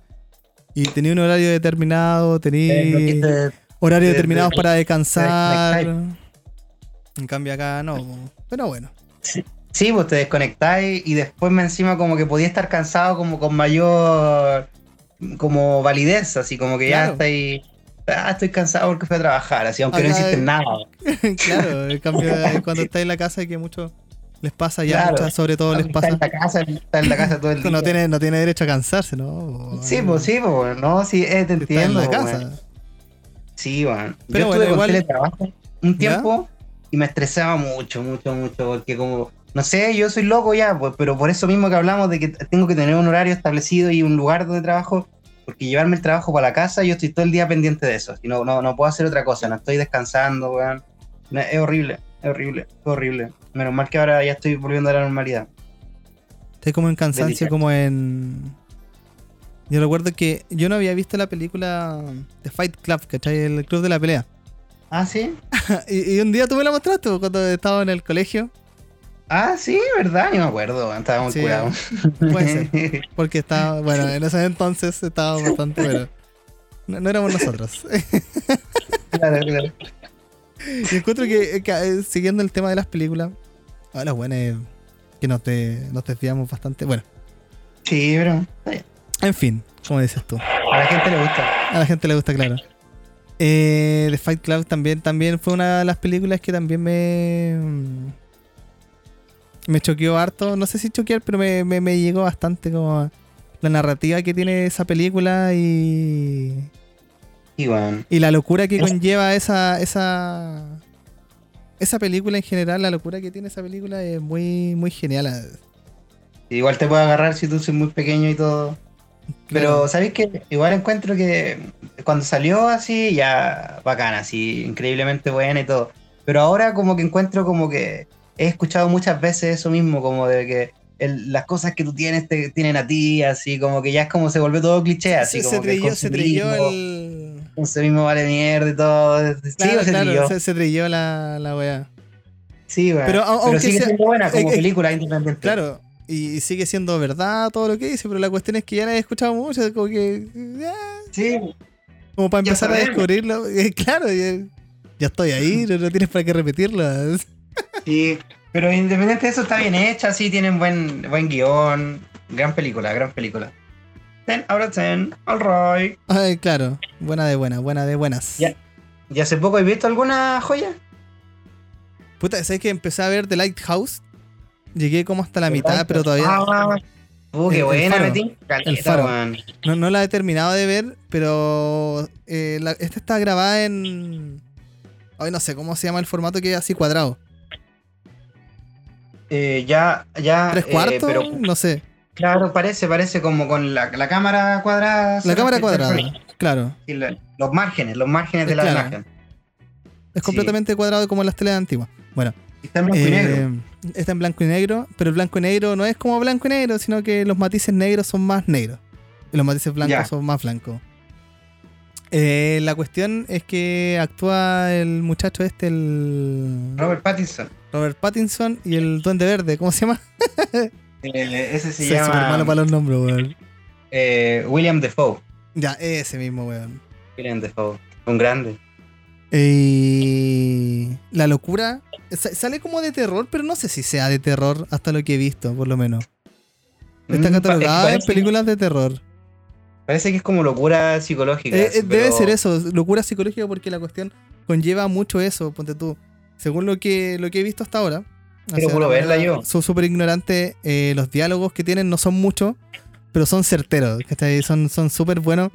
y tenías un horario determinado,
Eh,
tenías
lo que te-
horarios
de-
determinados
de-
para descansar. En cambio acá no, pero bueno.
Sí, pues te desconectáis y después me encima como que podía estar cansado como con mayor como validez, así como que
Claro.
ya estáis ah, estoy cansado porque fui a trabajar, así aunque no hiciste nada.
claro, en cambio eh, cuando estás en la casa que mucho les pasa ya,
Claro.
muchas- sobre todo les
Está
pasa.
en la casa, está en la casa todo el día.
No tiene, no tiene derecho a cansarse, ¿no?
Sí, pues sí, pues no, sí, eh, te
Está en
entiendo.
la casa.
Sí, bueno.
Pero
Yo
bueno,
estuve con
igual-
teletrabajo un tiempo y me estresaba mucho, mucho, mucho, porque como, no sé, yo soy loco ya, pues, pero por eso mismo que hablamos de que tengo que tener un horario establecido y un lugar donde trabajo, porque llevarme el trabajo para la casa, yo estoy todo el día pendiente de eso, y no, no, no puedo hacer otra cosa, no estoy descansando, weón. No, Es horrible, es horrible, es horrible. Menos mal que ahora ya estoy volviendo a la normalidad.
Estoy como en cansancio, como en. Yo recuerdo que yo no había visto la película The Fight Club, ¿cachai? El club de la pelea.
Ah, sí.
y, y un día tú me la mostraste pues, cuando estaba en el colegio.
Ah, sí, ¿verdad? Yo me acuerdo, estaba muy
Sí, puede ser. Porque estaba, bueno, en ese entonces estaba bastante, pero no, no éramos nosotros.
claro, claro.
y encuentro que, que, eh, siguiendo el tema de las películas, ahora bueno, eh, que nos, de- nos desviamos bastante. Bueno,
Sí, bien.
en fin, como dices tú.
a la gente le gusta.
A la gente le gusta, claro. Eh, The Fight Club también, también fue una de las películas que también me. mm, Me choqueó harto. No sé si choquear, pero me, me, me llegó bastante como la narrativa que tiene esa película y.
Y bueno,
Y la locura que
Es-
conlleva esa. esa. Esa película en general, la locura que tiene esa película es muy, muy genial.
igual te puede agarrar si tú sos muy pequeño y todo. Pero, ¿sabéis que Igual encuentro que cuando salió así, ya bacana, así, increíblemente buena y todo. Pero ahora como que encuentro como que he escuchado muchas veces eso mismo, como de que el- las cosas que tú tienes te tienen a ti, así como que ya es como se volvió todo cliché, así
se,
como
se
que
trilló, se trilló el.
consumismo vale mierda y todo. Sí,
Claro,
se
claro,
trilló.
se, se trilló la, la weá.
Sí, bueno.
Pero
Pero,
au- aunque
sigue
sea-
siendo buena como
eh, eh,
película independiente.
Claro, y, sigue siendo verdad todo lo que dice, pero la cuestión es que ya la he escuchado mucho, como que. ya,
Sí,
como para empezar a descubrirlo. eh, claro, ya, ya estoy ahí, no, no tienes para qué repetirlo.
sí. Pero independiente de eso, está bien hecha, sí, tienen buen, buen guion. Gran película, gran película. 10 out of 10, alright.
Ay, claro, buena de buena, buena de buenas.
Ya. ¿Y hace poco has visto alguna joya?
Puta, ¿sabes que empecé a ver The Lighthouse? Llegué como hasta la mitad, pero todavía
Ah, uh,
El-
qué
el
buena,
faro.
Metín. Caleta,
El faro.
weón.
no, no la he terminado de ver, pero eh, la- esta está grabada en... Ay, no sé cómo se llama el formato que es así cuadrado.
Eh, ya, ya.
¿Tres
eh,
cuartos?
pero
no sé.
claro, parece, parece como con la, la cámara cuadrada.
La cámara cuadrada, claro.
la- los márgenes, los márgenes de la
claro.
imagen.
Es
Sí.
completamente cuadrado como en las teles antiguas. Bueno,
Y Está en blanco y
eh,
negro.
está en blanco y negro, pero el blanco y negro no es como blanco y negro, sino que los matices negros son más negros y los matices blancos son más blancos. Eh, la cuestión es que actúa el muchacho este, el
Robert Pattinson.
Robert Pattinson y el Duende Verde, ¿cómo se llama?
Eh, ese se
Soy súper malo
llama
para los nombres, weón.
eh, William Defoe.
Ya, ese mismo, weón.
William Defoe. Un grande.
Y la locura sale como de terror, pero no sé si sea de terror hasta lo que he visto, por lo menos. Está
Mm,
catalogada en películas de terror.
Parece que es como locura psicológica.
Eh, eh, Debe
pero-
ser eso, locura psicológica, porque la cuestión conlleva mucho eso, ponte tú. Según lo que, lo que he visto hasta ahora. Así,
puro verla yo.
Soy súper ignorante. eh, los diálogos que tienen no son muchos, pero son certeros. ¿cachai? Son son súper buenos.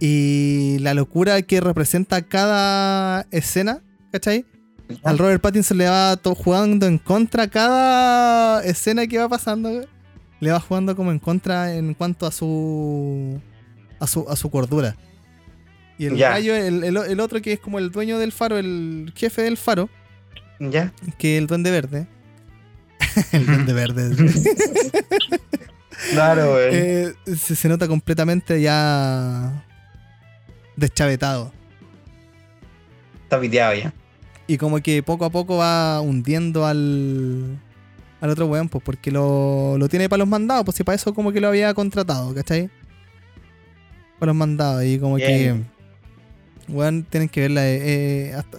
Y la locura que representa cada escena, ¿cachai? Al Robert Pattinson le va to- jugando en contra cada escena que va pasando. Le va jugando como en contra en cuanto a su a su, a su cordura. Y el gallo, el, el- el otro que es como el dueño del faro, el jefe del faro,
¿Ya?
que es el duende verde. el duende verde.
Claro, güey.
Eh, se, se nota completamente ya deschavetado.
Está piteado ya.
Y como que poco a poco va hundiendo al, al otro weón, pues porque lo, lo tiene para los mandados, pues si para eso como que lo había contratado, ¿cachai? Para los mandados, y como que, weón, tienen que verla. Eh, eh, hasta,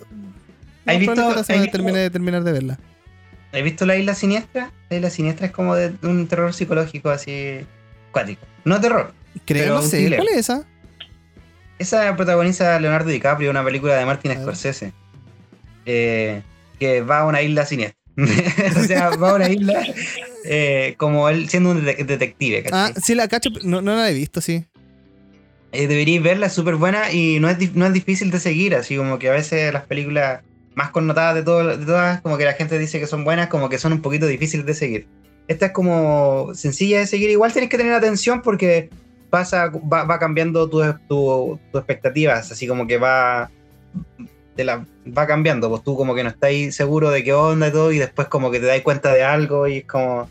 ¿Has visto- has visto-
termine de terminar de verla.
¿Has visto la isla siniestra? La isla siniestra es como de un terror psicológico así. cuático. No terror.
Creo, no sé. ¿cuál es esa?
Esa protagoniza Leonardo DiCaprio, una película de Martin. Scorsese. Eh, que va a una isla siniestra. o sea, va a una isla eh, como él siendo un dete- detective.
Ah, sí, la cacho, no, no la he visto, sí.
Eh, deberíais verla, es súper buena y no es, no es difícil de seguir, así como que a veces las películas más connotadas de, todo, de todas, como que la gente dice que son buenas, como que son un poquito difíciles de seguir. Esta es como sencilla de seguir, igual tienes que tener atención porque pasa, va, va cambiando tus tu, tu expectativas, así como que va, te la, va cambiando, pues tú como que no estás seguro de qué onda y todo y después como que te das cuenta de algo y es como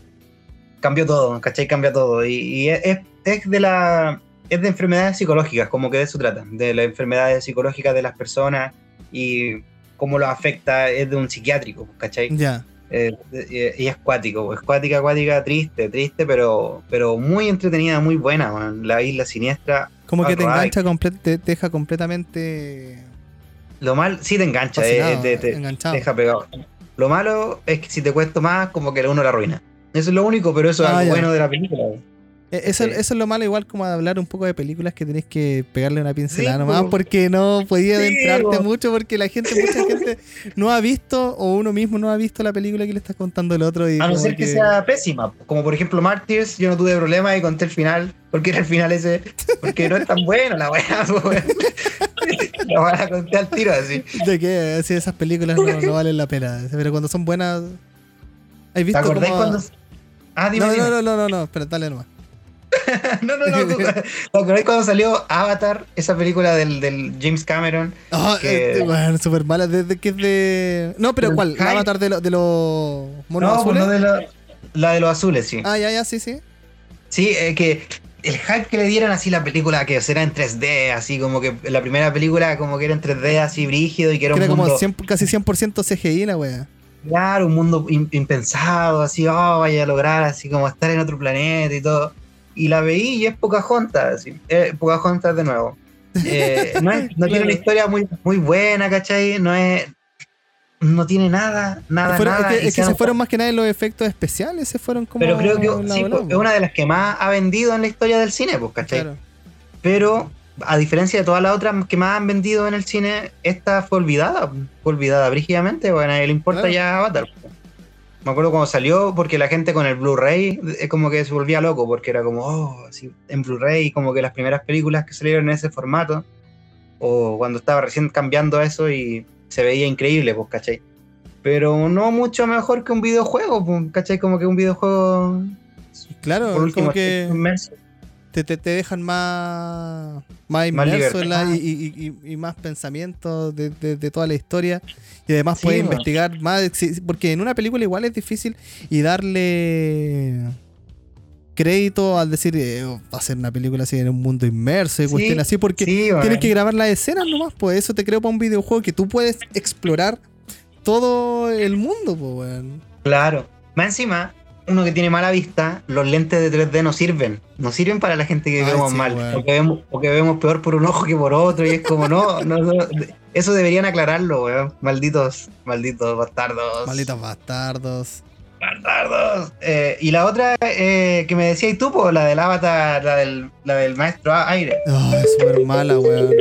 cambió todo, ¿cachai? Cambia todo y, y es, es- de la es de enfermedades psicológicas, como que de eso trata, de las enfermedades psicológicas de las personas y cómo lo afecta, es de un psiquiátrico, ¿cachai?
Ya.
Eh, eh, y es cuático, es cuática, cuática, triste, triste, pero, pero muy entretenida, muy buena, man. La isla siniestra.
Como que te engancha, te, te deja completamente
Lo mal, sí te engancha, eh,
fascinado,
te, te-
enganchado.
te deja pegado. Lo malo es que si te cuesto más, como que uno la arruina. Eso es lo único, pero eso es
Ah,
algo
ya.
bueno de la película.
Eh, Eso,
Sí.
eso es lo malo, igual como hablar un poco de películas que tenés que pegarle una pincelada
Sí,
nomás,
po.
porque no podía adentrarte mucho, porque la gente, mucha gente no ha visto, o uno mismo no ha visto la película que le estás contando el otro. Y
A no ser que sea pésima. Como por ejemplo Martyrs, yo no tuve problema y conté el final, porque era el final ese, porque no es tan bueno la weá. La weá la conté al tiro así.
de que así esas películas no, no valen la pena. Pero cuando son buenas. ¿Has
¿Te
visto
acordáis
cómo-
cuando.? Ah, dime,
No,
dime.
no, no, no, no, no, espera, dale nomás.
No, no, no. ¿Te acordáis cuando salió Avatar, esa película del, del James Cameron?
Ah,
Que-
este, bueno, súper mala. ¿De, que es de.? No, pero ¿cuál? ¿La
hype.
avatar de, lo- de los monos
no, pues
azules?
no de la, la de los azules, sí.
Ah, ya, ya, sí, sí.
Sí, eh, que el hype que le dieron así la película, que era en 3D, así como que la primera película como que era en 3D, así brígido y que era
Que
un
era como
mundo,
100 casi 100% CGI la wea.
claro, un mundo im- impensado, así, oh, vaya a lograr así como estar en otro planeta y todo. Y la veí y es Pocahontas, así, eh, Pocahontas de nuevo. Eh, no es- no tiene una historia muy, muy buena, ¿cachai? No es... No tiene nada, nada,
Fueron-
nada.
es que,
y
es que
se
fueron más que nada en los efectos especiales, se fueron como.
Pero creo que sí, pues, es una de las que más ha vendido en la historia del cine, pues, ¿cachai?
Claro.
Pero a diferencia de todas las otras que más han vendido en el cine, esta fue olvidada, fue olvidada brígidamente, porque a nadie le importa
Claro.
ya Avatar. Me acuerdo cuando salió, porque la gente con el Blu-ray es como que se volvía loco, porque era como, oh, así, en Blu-ray, como que las primeras películas que salieron en ese formato, o cuando estaba recién cambiando eso y se veía increíble, pues, ¿cachai? Pero no mucho mejor que un videojuego, pues, ¿cachai? Como que un videojuego,
Claro,
por último,
como que te, te, te dejan más, más inmerso la- y, y- y- más pensamiento de, de- de toda la historia. Y además
Sí,
puedes
bueno.
investigar más. Porque en una película igual es difícil y darle crédito al decir eh, va a ser una película así en un mundo inmerso y
Sí,
cuestiones así porque
Sí,
tienes
bueno.
que grabar las escenas nomás, pues eso te creo para un videojuego que tú puedes explorar todo el mundo, pues weón.
Claro. Más encima, uno que tiene mala vista, los lentes de 3D no sirven. No sirven para la gente que
Ay,
vemos
sí,
mal.
weón.
Porque vemos, porque vemos peor por un ojo que por otro. Y es como, no, no, no. Eso deberían aclararlo, weón. Malditos, malditos bastardos.
Malditos bastardos.
Bastardos. Eh, y la otra eh, que me decías tú, po, la del avatar, la del, la del maestro aire.
Oh, es súper mala, weón.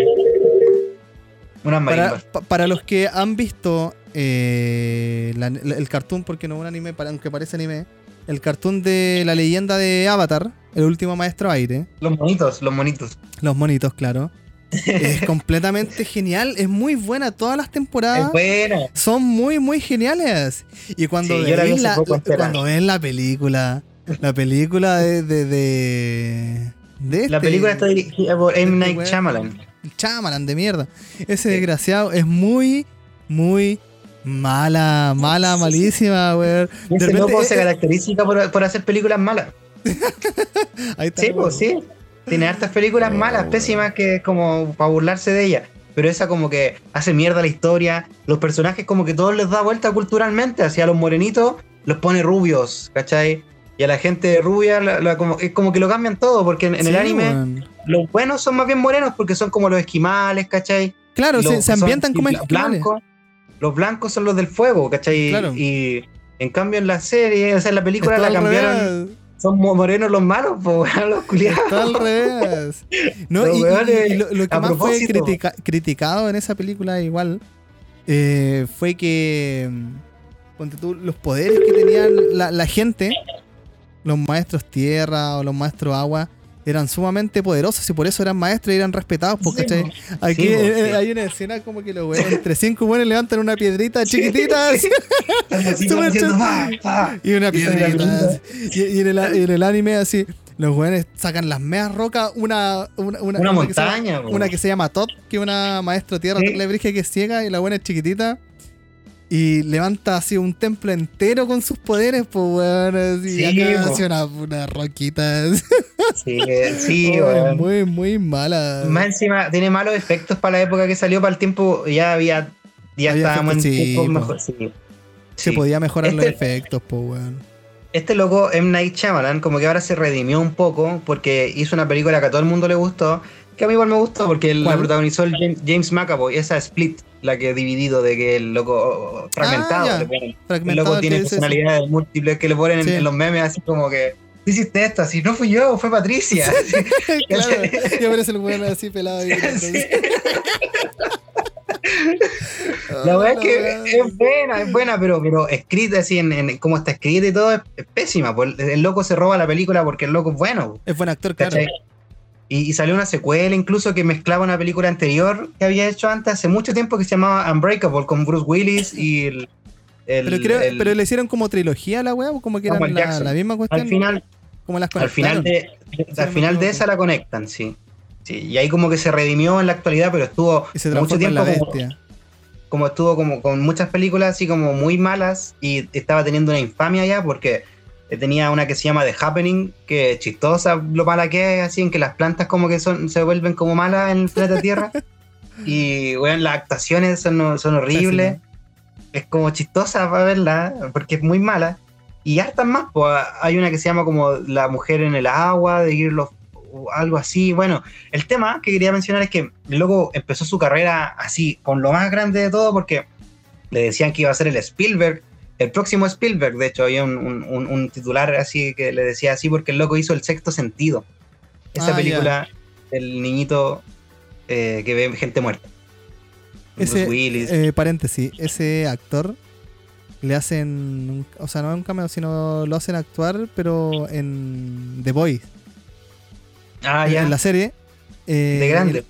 Unas
Para, pa- para los que han visto eh, la- la- el cartoon, porque no es un anime, para- aunque parece anime, el cartoon de la leyenda de Avatar, el último maestro aire,
Los monitos, los monitos.
los monitos, claro. Es completamente genial, es muy buena, todas las temporadas
Es buena.
son muy, muy geniales. Y cuando
Sí, yo la
cuando la película, la película de... de, de, de
La
este-
película está dirigida por M. Night
weón.
Shyamalan.
Chamalan de mierda. Ese desgraciado es muy, muy mala, mala, malísima, weón.
Ese loco se caracteriza por, por hacer películas malas.
Ahí está.
Sí, pues sí. Tiene hartas películas malas, pésimas, que como para burlarse de ella. Pero esa como que hace mierda la historia. Los personajes como que todos les da vuelta culturalmente. Hacia los morenitos los pone rubios, ¿cachai? Y a la gente rubia la- la como, es como que lo cambian todo. Porque en, en el anime los buenos son más bien morenos porque son como los esquimales, ¿cachai?
Claro,
Los
se, se
que son
ambientan como esquimales.
blancos. Los blancos son los del fuego, ¿cachai?
Claro.
Y en cambio en la serie, o sea, en la película
Está
la cambiaron. Son mo- morenos los malos, pues, los culiados.
Está al revés. No, y, y-
weones,
y lo, lo que más fue critica- criticado en esa película, igual, eh, fue que mm, ponte tú, los poderes que tenían la, la gente, los maestros tierra o los maestros agua, eran sumamente poderosos y por eso eran maestros y eran respetados. Porque
Sí,
aquí
Sí,
eh, hay una escena como que los weones, entre cinco buenos levantan una piedrita chiquitita así,
diciendo, "Pa, pa".
y una piedrita. Y, y en, el, y en el anime así, los weones sacan las meas rocas, una, una, una, que llama-
montaña, po.
una que se llama Tot, que es una maestra tierra terrible brígida que es ciega y la buena es chiquitita. Y levanta así un templo entero con sus poderes, pues weón. Así,
Sí,
acá hace una, una roquita.
Sí, eh, sí,
Oh,
weón.
muy, muy mala.
Más encima, tiene malos efectos para la época que salió, para el tiempo ya había Ya
Había
estábamos en
sí,
tiempos
po.
mejor- sí.
Se
Sí.
podía mejorar los
Este-
efectos, po, weón.
Este loco, M. Night Shyamalan, como que ahora se redimió un poco porque hizo una película que a todo el mundo le gustó, que a mí igual me gustó porque él la protagonizó el James, James McAvoy, esa Split, la que dividido de que el loco fragmentado,
Ah, ya.
le ponen. el
Fragmentado
loco tiene personalidades múltiples que le ponen en-
Sí.
en, los memes así como que, "Tú hiciste esto, así no fui yo, fue Patricia.
claro, y aparece el weón así pelado.
Sí.
Ah,
La verdad es que
weá.
es buena, es buena, pero, pero escrita así, en, en cómo está escrita y todo, es, es pésima. pues, el, el loco se roba la película porque el loco es bueno.
Es buen actor, claro.
¿cachai? Y, y salió una secuela incluso que mezclaba una película anterior que había hecho antes, hace mucho tiempo, que se llamaba Unbreakable, con Bruce Willis y el... el-
Pero creo,
el-
pero le hicieron como trilogía a la weá, o como que eran
Samuel
la, misma cuestión.
al final,
como las
al final de, al final de esa la conectan, sí. sí. Y ahí como que se redimió en la actualidad, pero estuvo
Y se
mucho
transforma en la
tiempo como,
bestia.
como estuvo como con muchas películas así como muy malas y estaba teniendo una infamia ya porque tenía una que se llama The Happening, que es chistosa lo mala que es, así en que las plantas como que son se vuelven como malas en el planeta Tierra. y bueno, las actuaciones son, son horribles. Es como chistosa para verla, porque es muy mala. Y hartas más, pues hay una que se llama como La mujer en el agua, de irlos o algo así. Bueno, el tema que quería mencionar es que el loco empezó su carrera así, con lo más grande de todo, porque le decían que iba a ser el Spielberg, el próximo Spielberg. De hecho, había un, un- titular así que le decía así, porque el loco hizo el sexto sentido. Esa
Ah,
película del niñito eh, que ve gente muerta.
Ese,
Willis.
eh, paréntesis, ese actor le hacen, o sea, no es un cameo, sino lo hacen actuar, pero en The Boys,
ah, ya.
en la serie. eh,
de grande.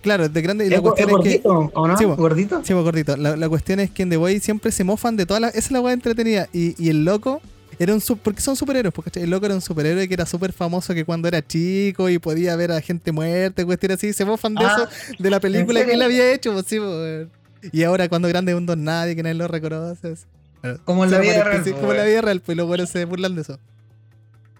Claro, de grande. Y
¿Es,
la cuestión
es
es que.
gordito o no?
Sí.
¿Gordito?
Sí, gordito. La, la cuestión es que en The Boys siempre se mofan de todas las. Esa es la weá entretenida. Y, y el loco era un. Porque son superhéroes. Porque el loco era un superhéroe que era súper famoso que cuando era chico y podía ver a gente muerta, y cuestiones así. Se mofan de
Ah,
eso, de la película
¿en
que él había hecho. Pues, sí, pues, y ahora cuando grande es un don nadie, que nadie lo reconoce. Bueno,
Como en la vida real,
sí, como en la vida real. Pues los buenos se burlan de eso.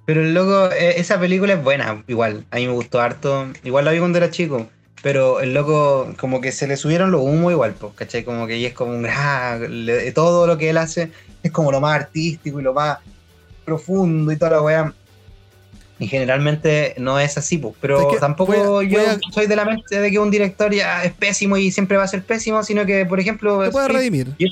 Pero el loco, eh, esa película es buena, igual. A mí me gustó harto. Igual la vi cuando era chico. Pero el loco, como que se le subieron los humos igual, pues, ¿cachai? Como que y es como un. ah, le- todo lo que él hace es como lo más artístico y lo más profundo y toda la weá. Y generalmente no es así, pues. Pero
Es que
tampoco yo soy de la mente de que un director ya es pésimo y siempre va a ser pésimo, sino que, por ejemplo.
Puede redimir.
yo,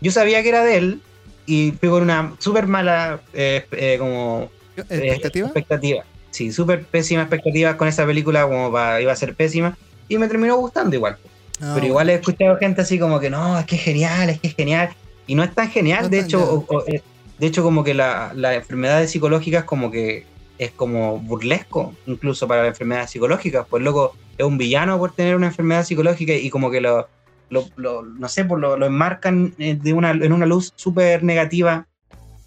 yo sabía que era de él y fui con una súper mala eh, eh, como eh,
¿Expectativa?
Sí, súper pésima expectativa con esa película como para, iba a ser pésima y me terminó gustando igual.
Ah,
Pero igual he escuchado gente así como que no, es que es genial, es que es genial y no es tan genial.
No
de
tan
hecho,
ya.
o- o, eh, de hecho como que la- las enfermedades psicológicas como que es como burlesco incluso para las enfermedades psicológicas. Pues loco es un villano por tener una enfermedad psicológica y como que lo, lo, lo- no sé, pues lo, lo enmarcan eh, de una, en una luz súper negativa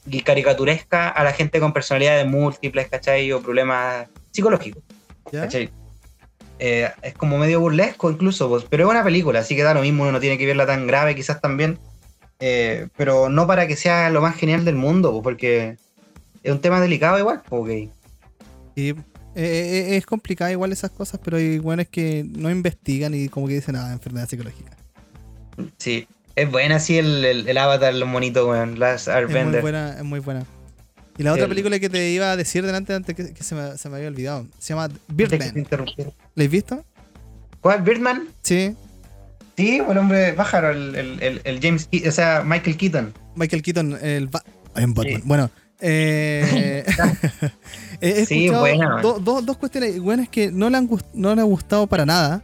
y caricaturesca a la gente con personalidades múltiples, ¿cachai? O problemas psicológicos. ¿cachai? Eh, es como medio burlesco incluso, pues, pero es una película, así que da lo mismo, uno no tiene que verla tan grave quizás también, eh, pero no para que sea lo más genial del mundo, pues, porque es un tema delicado igual, pues.
Y, eh, es complicado igual esas cosas, pero hay buenos que no investigan y como que dicen, ah, enfermedad psicológica.
Sí, es buena así el, el, el avatar, los monitos, weón, las
Es muy
Airbender.
buena, es muy buena. Y la otra
El-
película que te iba a decir delante antes que, que se, me, se me había olvidado, se llama Birdman. ¿La has visto?
¿Cuál? ¿Birdman?
Sí.
Sí, el hombre pájaro, el, el, el, James, o sea, Michael Keaton.
Michael Keaton, el en Batman.
Sí.
Bueno, eh, he
Sí, buena,
do- do- dos cuestiones. Buenas que no le han, no le ha gustado para nada.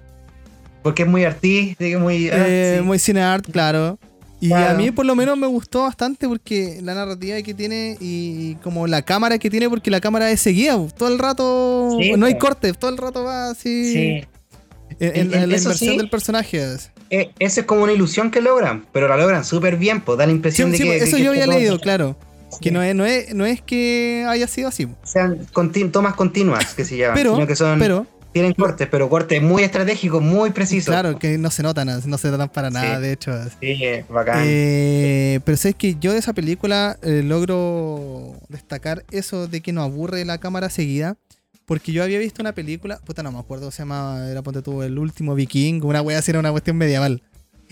Porque es muy artístico, muy. ah,
Eh,
sí.
Muy cine art, claro. Y
Claro.
a mí por lo menos me gustó bastante porque la narrativa que tiene y como la cámara que tiene, porque la cámara es seguida, todo el rato,
Sí,
no hay
po.
cortes, todo el rato va así
Sí.
en, la inversión
sí.
del personaje.
Eh, eso es como una ilusión que logran, pero la logran súper bien, pues da la impresión de que.
eso
que-
yo
que
había leído, claro. Que no es, no, es, no es que haya sido así.
Sean tomas continuas que se llaman,
Pero,
sino que son.
pero,
tienen cortes, pero cortes muy estratégicos, muy precisos.
claro, que no se notan, no se notan para nada,
Sí.
de hecho.
Sí, bacán.
Eh, pero sabes que yo de esa película eh, logro destacar eso de que no aburre la cámara seguida. Porque yo había visto una película, puta no me acuerdo, se llama, era ponte tú, El último viking, una wea así, era una cuestión medieval.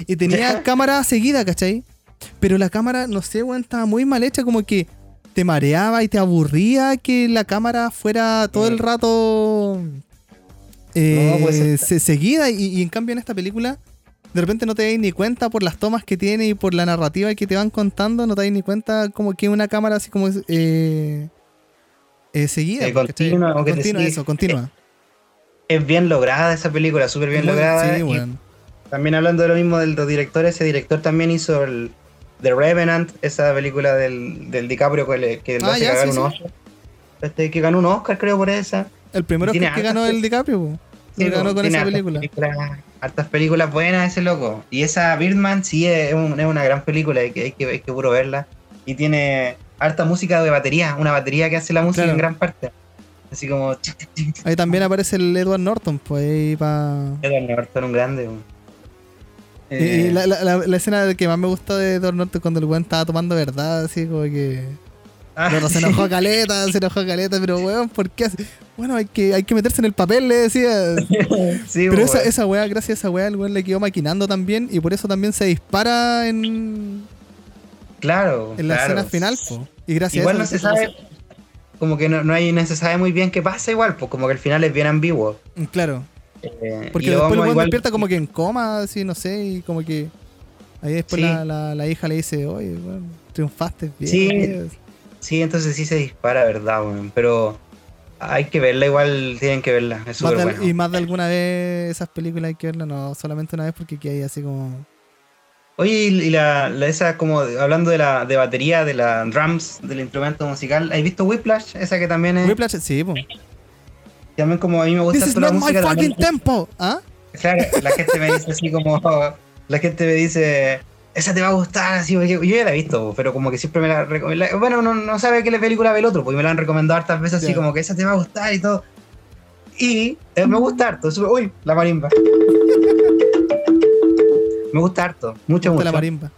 Y tenía cámara seguida, ¿cachai? Pero la cámara, no sé, weón, estaba muy mal hecha, como que te mareaba y te aburría que la cámara fuera todo el rato eh,
pues,
se- seguida. Y, y en cambio en esta película, de repente no te das ni cuenta por las tomas que tiene y por la narrativa que te van contando, no te das ni cuenta como que una cámara así como eh, eh, seguida.
Continua, te
eso, continua.
Es bien lograda esa película, súper bien lograda.
Sí.
También hablando de lo mismo de los directores, ese director también hizo el The Revenant, esa película del, del DiCaprio que, le, que lo
Ah,
hace
ya,
cagar
sí,
un
sí.
Oscar. Este, que ganó un Oscar, creo, por esa.
El primero
Tiene
que, que ganó el DiCaprio.
Sí,
ganó con esa película.
películas- hartas películas buenas ese loco. Y esa Birdman sí es, un- es una gran película, hay que, hay, que, hay que puro verla. Y tiene harta música de batería, una batería que hace la música
Claro.
en gran parte. Así como...
Ahí también aparece el Edward Norton, pues ahí.
Edward Norton, un grande.
Y-
Eh,
y la, la- la- la escena que más me gustó de Edward Norton cuando el weón estaba tomando verdad, así como que...
ah,
Bueno, se enojó caleta, se enojó caleta, pero weón, ¿por qué hace? Bueno, hay que, hay que meterse en el papel, le decía.
Sí,
Pero esa, esa weá, gracias a esa weá, el weón le quedó maquinando también y por eso también se dispara en,
Claro.
en la
claro.
escena final, po. Y gracias
Igual
a
no
eso
se sabe, como que no, no, hay, no se sabe muy bien qué pasa igual, pues como que el final es bien ambiguo.
Claro,
Eh,
porque después el weón despierta como que en coma, así, no sé, y como que... Ahí después
Sí.
la, la, la hija le dice, oye, weón, triunfaste bien.
Sí.
Bien".
Sí, entonces sí se dispara, ¿verdad? weón? Pero hay que verla, igual tienen que verla, es
Más de-
bueno.
Y más de alguna vez esas películas hay que verlas, no solamente una vez porque aquí hay así como...
Oye, y la, la- esa como hablando de la de batería, de la drums, del instrumento musical, ¿has visto Whiplash? Esa que también es,
Whiplash, sí, po.
también como a mí me gusta
This is not my fucking tempo. ¿Ah?
Claro, la gente me dice así como. La gente me dice. Esa te va a gustar, así, porque yo ya la he visto, pero como que siempre me la recomiendan. Bueno, no, no sabe qué película ve el otro, porque me la han recomendado hartas veces, así como que esa te va a gustar y todo. Y eh, me gusta harto. uy, la marimba. me gusta harto, mucho,
gusta
mucho.
la marimba.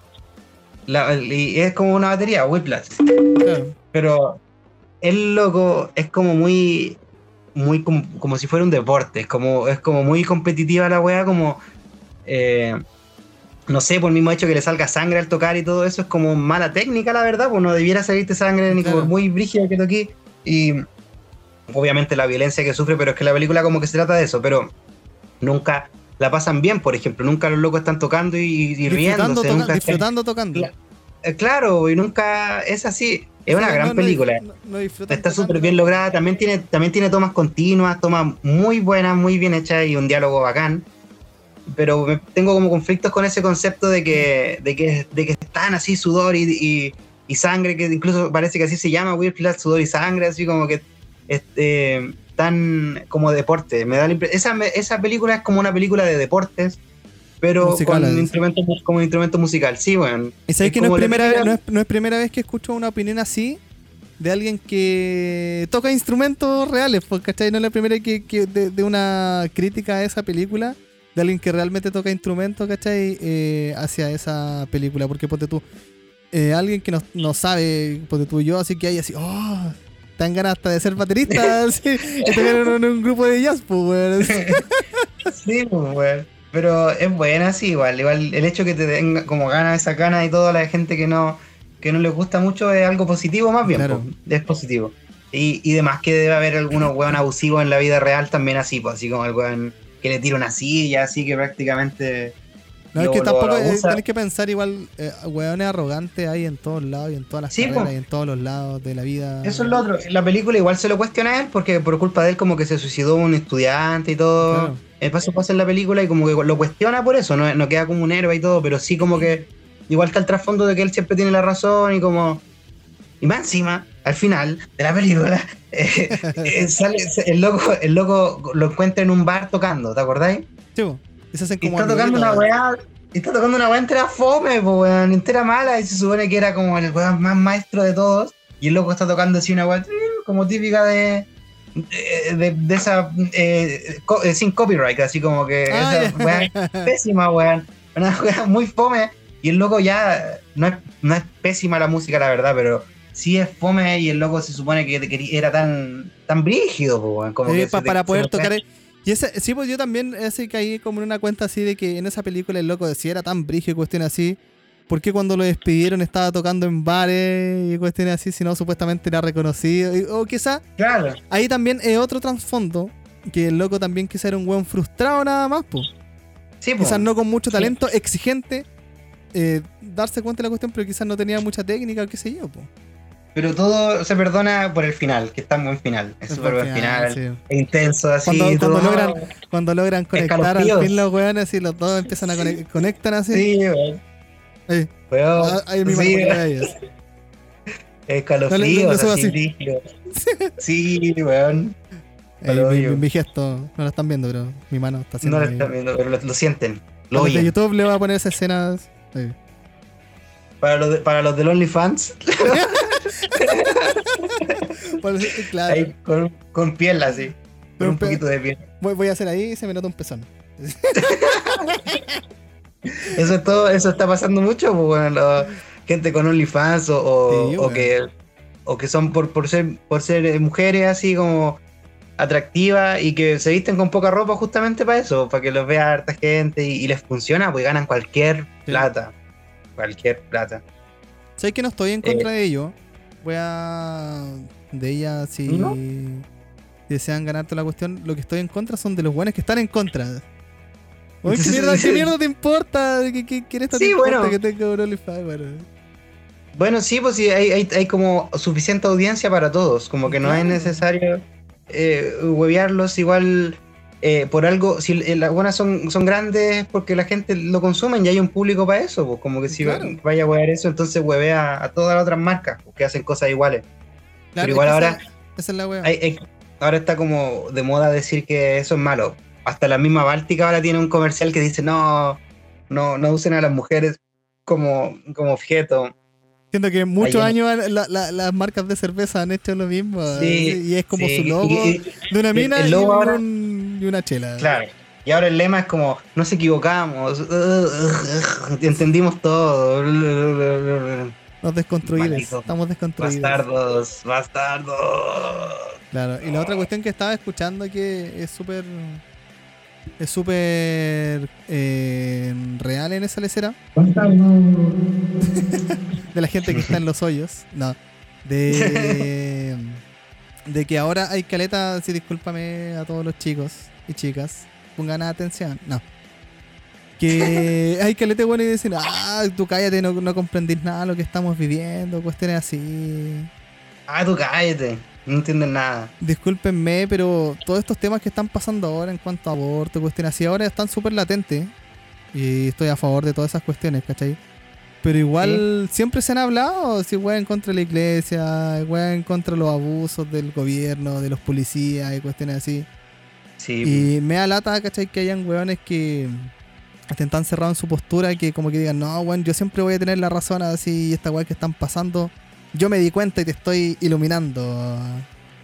La- y es como una batería, Whiplash.
Claro.
Pero el loco es como muy. Muy como, como si fuera un deporte. Es como, es como muy competitiva la wea, como. eh, no sé, por el mismo hecho que le salga sangre al tocar y todo eso, es como mala técnica, la verdad, pues no debiera salirte sangre ni
Claro.
por muy brígido que toque. Y obviamente la violencia que sufre, pero es que la película como que se trata de eso, pero nunca la pasan bien, por ejemplo, nunca los locos están tocando y, y
Disfrutando,
riéndose.
toca-
nunca están-
disfrutando tocando.
Eh, claro, y nunca es así. Es una gran
no,
película.
no- no
Está súper bien lograda, también tiene, también tiene tomas continuas, tomas muy buenas, muy bien hechas y un diálogo bacán. Pero tengo como conflictos con ese concepto de que, de que, de que están así sudor y, y- y sangre, que incluso parece que así se llama Whiplash, sudor y sangre, así como que este, tan como deporte. Me da la esa, esa película es como una película de deportes, pero
Musical,
con instrumento, como un instrumento musical, sí, bueno.
Y sabes
Es
que no es, primera vez, no, es, no es primera vez que escucho una opinión así de alguien que toca instrumentos reales, pues, ¿cachai? No es la primera que, que de, de una crítica a esa película, de alguien que realmente toca instrumentos, ¿cachai? Eh, hacia esa película, porque ponte tú, eh, alguien que no, no sabe, ponte tú y yo, así que hay así, oh, tan ganas hasta de ser baterista, así, en, un- en un grupo de jazz, pues.
Sí, pues. Pero es buena, sí, igual. Igual el hecho que te tenga como ganas esa ganas y toda la gente que no, que no les gusta mucho es algo positivo más bien.
Claro.
pues, es positivo. Y, y demás que debe haber algunos weón abusivos en la vida real también así, pues así como el weón que le tira una silla, así que prácticamente.
No, es que tampoco tenés que pensar igual, eh, weones arrogantes hay en todos lados y en todas las
Sí,
carreras
po.
y en todos los lados de la vida.
Eso es lo otro. La película igual se lo cuestiona a él porque por culpa de él como que se suicidó un estudiante y todo.
Claro.
El paso pasa en la película y como que lo cuestiona por eso, no, no queda como un héroe y todo, pero sí como que igual está el trasfondo de que él siempre tiene la razón y como... Y más encima, al final de la película, eh, eh, sale, el, loco, el loco lo encuentra en un bar tocando, ¿te acordáis?
Sí, po. Y como
está tocando una weá, y está tocando una weá entera fome, po, weón, entera mala, y se supone que era como el weón más maestro de todos, y el loco está tocando así una weá como típica de, de, de- de esa, eh, co- eh, sin copyright, así como que
Ah,
esa weá pésima, weón, una weá muy fome, y el loco ya, no es, no es pésima la música, la verdad, pero sí es fome, y el loco se supone que era tan, tan brígido, po, weón, como que
pa-
se te-
para poder tocar. Y ese, sí, pues yo también ese caí como en una cuenta así de que en esa película el loco decía era tan brígido y cuestiones así. ¿Por qué cuando lo despidieron estaba tocando en bares y cuestiones así si no supuestamente era reconocido? Y- o quizá
Claro.
ahí también es otro trasfondo que el loco también quizá era un weón frustrado nada más, pues.
Sí, po.
Quizás no con mucho
Sí.
talento, exigente, eh, darse cuenta de la cuestión, pero quizás no tenía mucha técnica o qué sé yo, pues.
Pero todo se perdona por el final, que está buen final. Es súper buen final.
sí.
es intenso, así.
Cuando- cuando
todo.
logran- Cuando logran conectar al fin los weones y los dos empiezan a conec- conectan así.
Sí, weón.
Ahí,
Weón,
ah, ahí mi mano
sí,
ellos.
escalofríos,
Dale, dale, suba
así. Sí, weón. Lo
mi, mi- gesto, no lo están viendo, pero mi mano está haciendo.
No lo están viendo, pero lo, lo sienten. Lo oyen.
YouTube le voy a poner esas escenas.
Para los, de, para los del OnlyFans,
claro,
ahí con, con piel así. Con un poquito de piel.
voy, voy a hacer ahí y se me nota un pezón.
Eso es todo, eso está pasando mucho, pues, bueno, gente con OnlyFans o, o,
Sí,
o
weón.
que o que son por, por ser por ser eh, mujeres así como atractivas y que se visten con poca ropa justamente para eso, para que los vea harta gente y, y les funciona, pues ganan cualquier plata. Cualquier plata.
Sé que no estoy en contra de ello. Voy a. De ella, si
¿No?
desean ganar toda la cuestión. Lo que estoy en contra son de los buenos que están en contra. Oye, ¿qué, mierda, qué mierda te importa? ¿Qué, qué, qué
Sí,
importa
bueno.
que tenga un OnlyFans? Bueno,
Bueno, sí, pues sí, hay, hay, hay como suficiente audiencia para todos, como que no es necesario eh, huevearlos igual eh, por algo, si eh, las buenas son, son grandes porque la gente lo consume y hay un público para eso, pues como que si
Claro.
vaya a huevear eso, entonces huevea a todas las otras marcas pues, que hacen cosas iguales.
Claro,
igual ahora-
Esa, esa es la wea.
Hay- hay- ahora está como de moda decir que eso es malo. Hasta la misma Báltica ahora tiene un comercial que dice no, no, no usen a las mujeres como, como objeto.
Siento que muchos años la- la- las marcas de cerveza han hecho lo mismo.
Sí,
y es como
Sí,
su logo
y- y-
de una mina y,
ahora-
un- y una chela.
Claro. Y ahora el lema es como, nos equivocamos, entendimos todo.
Los desconstruidos.
Maldito
Estamos desconstruidos.
Bastardos, bastardos.
Claro, y la otra cuestión que estaba escuchando que es súper. Es súper eh, real en esa lecera. De la gente que está en los hoyos. No. De. De que ahora hay caleta. Sí, discúlpame a todos los chicos y chicas. Pongan atención. No. Que hay caleta bueno y dicen, ah, tú cállate, no, no comprendís nada de lo que estamos viviendo, cuestiones así.
Ah, tú cállate, no entiendes nada.
Discúlpenme, pero todos estos temas que están pasando ahora en cuanto a aborto, cuestiones así, ahora están súper latentes. Y estoy a favor de todas esas cuestiones, ¿cachai? Pero igual siempre se han hablado, si en contra la iglesia, en contra los abusos del gobierno, de los policías y cuestiones así.
Sí,
Y me da lata, ¿cachai? Que hayan weones que estén tan cerrados en su postura que como que digan, no, weón, yo siempre voy a tener la razón así, esta weá que están pasando. Yo me di cuenta y te estoy iluminando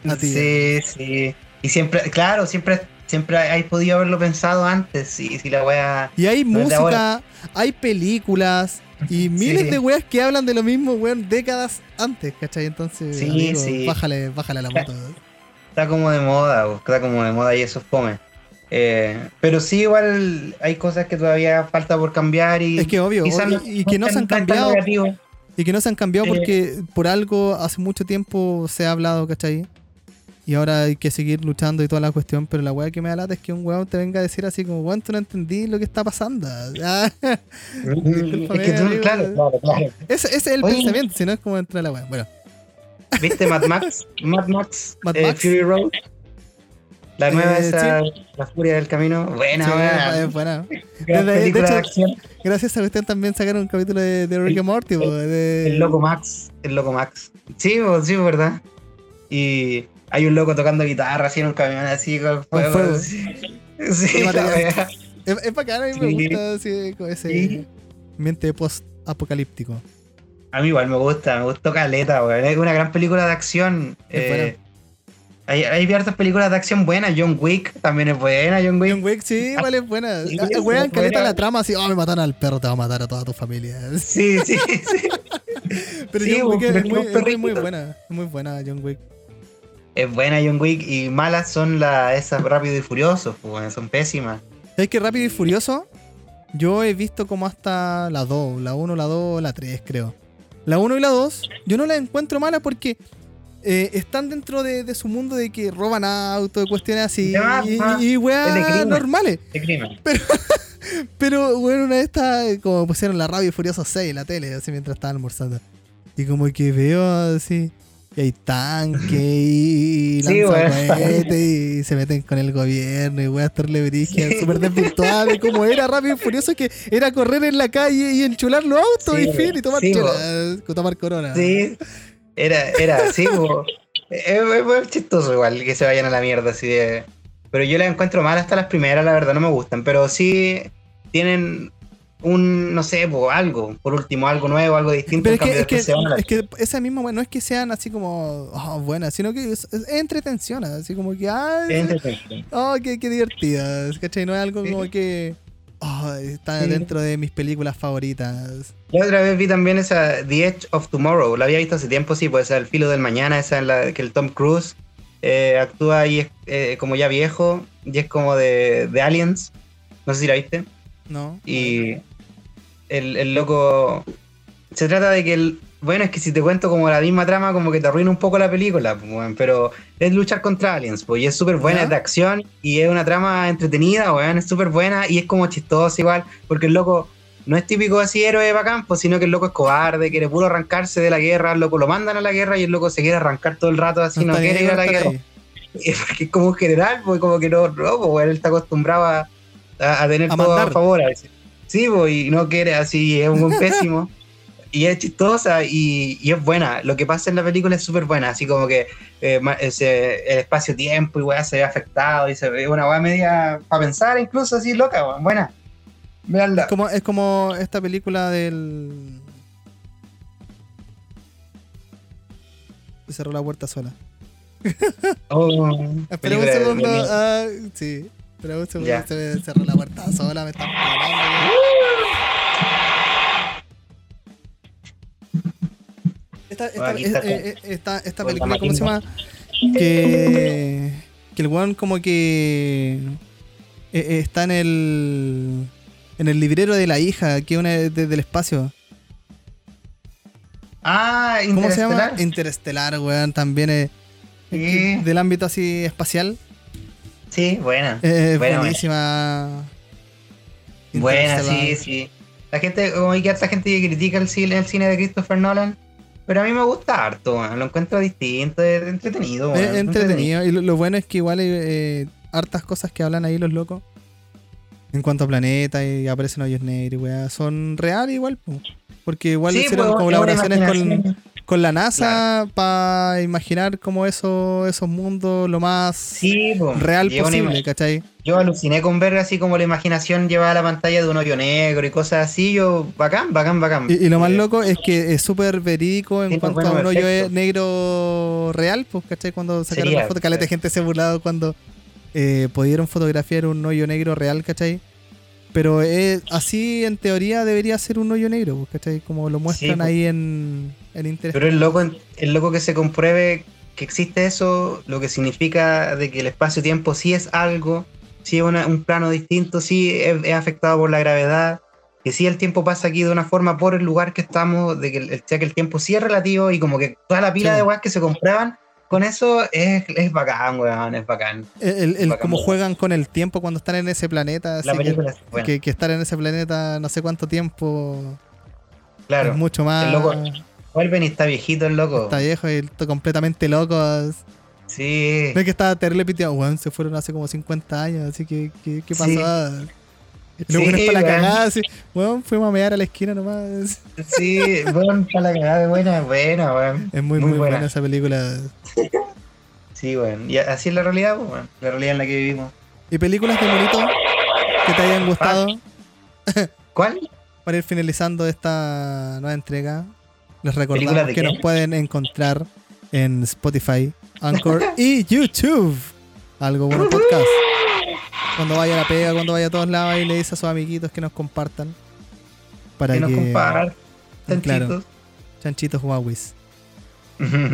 a ti.
sí, sí. Y siempre, claro, siempre, siempre hay podido haberlo pensado antes. Si, si la wea.
Y hay
No
música, hay películas y miles
Sí.
de weas que hablan de lo mismo, weón, décadas antes, ¿cachai? Entonces,
Sí,
amigo,
sí.
bájale, bájale a la moto.
Está como de moda, está como de moda y eso es fome. Eh, pero sí, igual hay cosas que todavía falta por cambiar y.
Es que obvio, y que no se han cambiado. Y que no se han cambiado
Eh.
porque por algo hace mucho tiempo se ha hablado, ¿cachai? Y ahora hay que seguir luchando y toda la cuestión, pero la weá que me da lata es que un weón te venga a decir así como, weón, tú no entendí lo que está pasando. Ah,
es que tú,
amigo.
claro, claro, claro.
ese, ese es el
Oye.
pensamiento, si no es como entra la weá. Bueno,
¿Viste Mad Max? Mad Max,
Mad
eh,
Max.
Fury Road. La nueva
Eh,
esa, La Furia del Camino. Buena,
sí,
buena.
es buena.
Gran
de- de
película de,
hecho,
acción.
Gracias a usted también sacaron un capítulo de, de Rick
El-
and Morty, de...
El loco Max. El loco Max. Sí, bo, sí, verdad. Y hay un loco tocando guitarra así en un camión así con fuego.
fuego.
Sí,
Y. Es, es bacán, a mí me gusta así, con ese ambiente post-apocalíptico.
A mí igual me gusta, me gustó Caleta, weón. Es una gran película de acción. Eh. Hay, hay hartas películas de acción buenas. John Wick también es buena, John Wick.
John Wick, sí, vale, es buena.
Sí,
Ah,
es
Wean, caleta la trama así, oh, me mataron al perro, te va a matar a toda tu familia.
Sí, sí, sí.
Pero
Sí,
John Wick
pero
es muy, es muy, buena, es muy buena John Wick.
es buena John Wick y malas son las esas Rápido y Furiosos, pues, weón, son pésimas.
¿Sabes que Rápido y Furioso? Yo he visto como hasta la 2, la 1, la 2, la 3, creo. La 1 y la 2, yo no las encuentro malas porque eh, están dentro de, de su mundo de que roban autos, de cuestiones así
Ya,
y, y- y weas
de
normales.
De crimen.
Pero, bueno, una de estas, como pusieron la Rápido y Furioso 6 en la tele, así mientras estaban almorzando. Y como que veo así, y hay tanques y
Sí,
lanzacohetes y se meten con el gobierno y weas terlebrigias,
Sí.
súper desvirtuadas como era Rápido y Furioso, que era correr en la calle y enchular los autos
Sí,
y fin, y tomar,
sí,
chela, tomar corona.
Sí, era, era así, es, chistoso igual que se vayan a la mierda así de... Pero yo las encuentro mal hasta las primeras, la verdad, no me gustan, pero sí tienen un, no sé, po, algo, por último, algo nuevo, algo distinto.
Pero es que, es, que, es que esa misma, bueno, no es que sean así como oh, buenas, sino que es, es entretención, así como que, ah,
Es entretenido.
Oh, qué, qué divertidas, ¿cachai? No es algo
Sí.
como que oh, está
Sí.
dentro de mis películas favoritas.
La otra vez vi también esa The Edge of Tomorrow, la había visto hace tiempo, sí, pues El Filo del Mañana, esa en la que el Tom Cruise eh, actúa y es eh, como ya viejo, y es como de, de Aliens, no sé si la viste.
¿No?
Y el, el loco. Se trata de que el. Bueno, es que si te cuento como la misma trama, como que te arruina un poco la película, pues, weón, pero es luchar contra aliens, pues, y es súper buena,
¿Ya?
es de acción, y es una trama entretenida, weón, es súper buena, y es como chistosa igual, porque el loco no es típico así héroe bacán, pues, sino que el loco es cobarde, quiere puro arrancarse de la guerra, el loco lo mandan a la guerra y el loco se quiere arrancar todo el rato así, no,
está
quiere ir a la guerra. Porque es como un general, pues como que no, no pues, él está acostumbrado a, a- a tener
A
todo
mandar.
a favor a veces. Sí, pues, y no quiere así, es un buen pésimo. y es chistosa y, y es buena. Lo que pasa en la película es súper buena, así como que eh, ese- el espacio-tiempo y weá se ve afectado y se ve una weá media para pensar incluso así loca, buena. Veanla.
Es como, es como esta película del. Cerró la puerta sola.
Oh,
Espera un
película de-
segundo. ah, sí. Espera un segundo. Se cerró la puerta sola. Me están pegando. Esta, esta, eh, eh, esta, película, ¿cómo se llama? Que, que el weón como que eh, está en el en el librero de la hija, que es una de- del espacio.
Ah,
¿Cómo se llama?
Interestelar.
Weón, también es
Sí.
del ámbito así espacial.
Sí, buena.
Eh,
Buena,
buenísima.
Buena, sí, sí. La gente, como hay que harta gente que critica el cine, el cine de Christopher Nolan, pero a mí me gusta harto, weón. lo encuentro distinto, es entretenido.
Es entretenido. Y lo, lo bueno es que igual hay eh, hartas cosas que hablan ahí los locos. En cuanto a planeta y aparecen hoyos negros, weá, son reales igual, po. porque igual
Sí,
hicieron
pues,
colaboraciones con. Con la NASA para imaginar como eso, esos mundos lo más
Sí, po.
real posible, ¿cachai?
Yo aluciné con ver así como la imaginación llevada a la pantalla de un hoyo negro y cosas así. Yo, bacán, bacán, bacán.
Y, y lo más
Eh,
loco es que es súper verídico en
Tiene
cuanto a un hoyo negro real, pues, ¿cachai? Cuando sacaron
Sería,
la foto, caleta gente se burlado cuando eh, pudieron fotografiar un hoyo negro real, ¿cachai? Pero eh, así en teoría debería ser un hoyo negro, pues, ¿cachai? Como lo muestran
pues.
ahí en, en Interestelar.
Pero es loco, es loco que se compruebe que existe eso, lo que significa de que el espacio-tiempo sí es algo, sí es una- un plano distinto, sí es, es afectado por la gravedad, que sí el tiempo pasa aquí de una forma por el lugar que estamos, de que el, sea, que el tiempo sí es relativo y como que toda la pila
Sí.
de weas que se comprueban con eso es, es bacán, weón, es bacán.
El, el-
Bacán, bacán.
juegan con el tiempo cuando están en ese planeta.
La
así que-
película es buena,
que, que estar en ese planeta no sé cuánto tiempo
claro.
es mucho más.
El loco Vuelven y está viejito el loco.
Está viejo y está completamente loco.
Sí.
No es que estaba terrible piteado, weón, se fueron hace como 50 años, así que, ¿qué, qué
Sí.
luego
Sí,
es para la
weón.
cagada, así, weón, fuimos a mear a la esquina nomás.
Sí, bueno, para la cagada, buena, buena, weón.
Es muy,
Muy
muy, buena.
buena.
esa película.
Sí, weón. Y así es la realidad, pues. La realidad en la que vivimos.
¿Y películas de monito que te hayan gustado?
¿Cuál?
Para ir finalizando esta nueva entrega, les
¿Películas
recordamos que
qué?
nos pueden encontrar en Spotify, Anchor y YouTube. Algo bueno podcast. Cuando vaya a la pega, cuando vaya a todos lados y le dice a sus amiguitos que nos compartan. Para
Que
que,
nos compartan,
Claro.
chanchitos.
chanchitos Huawei.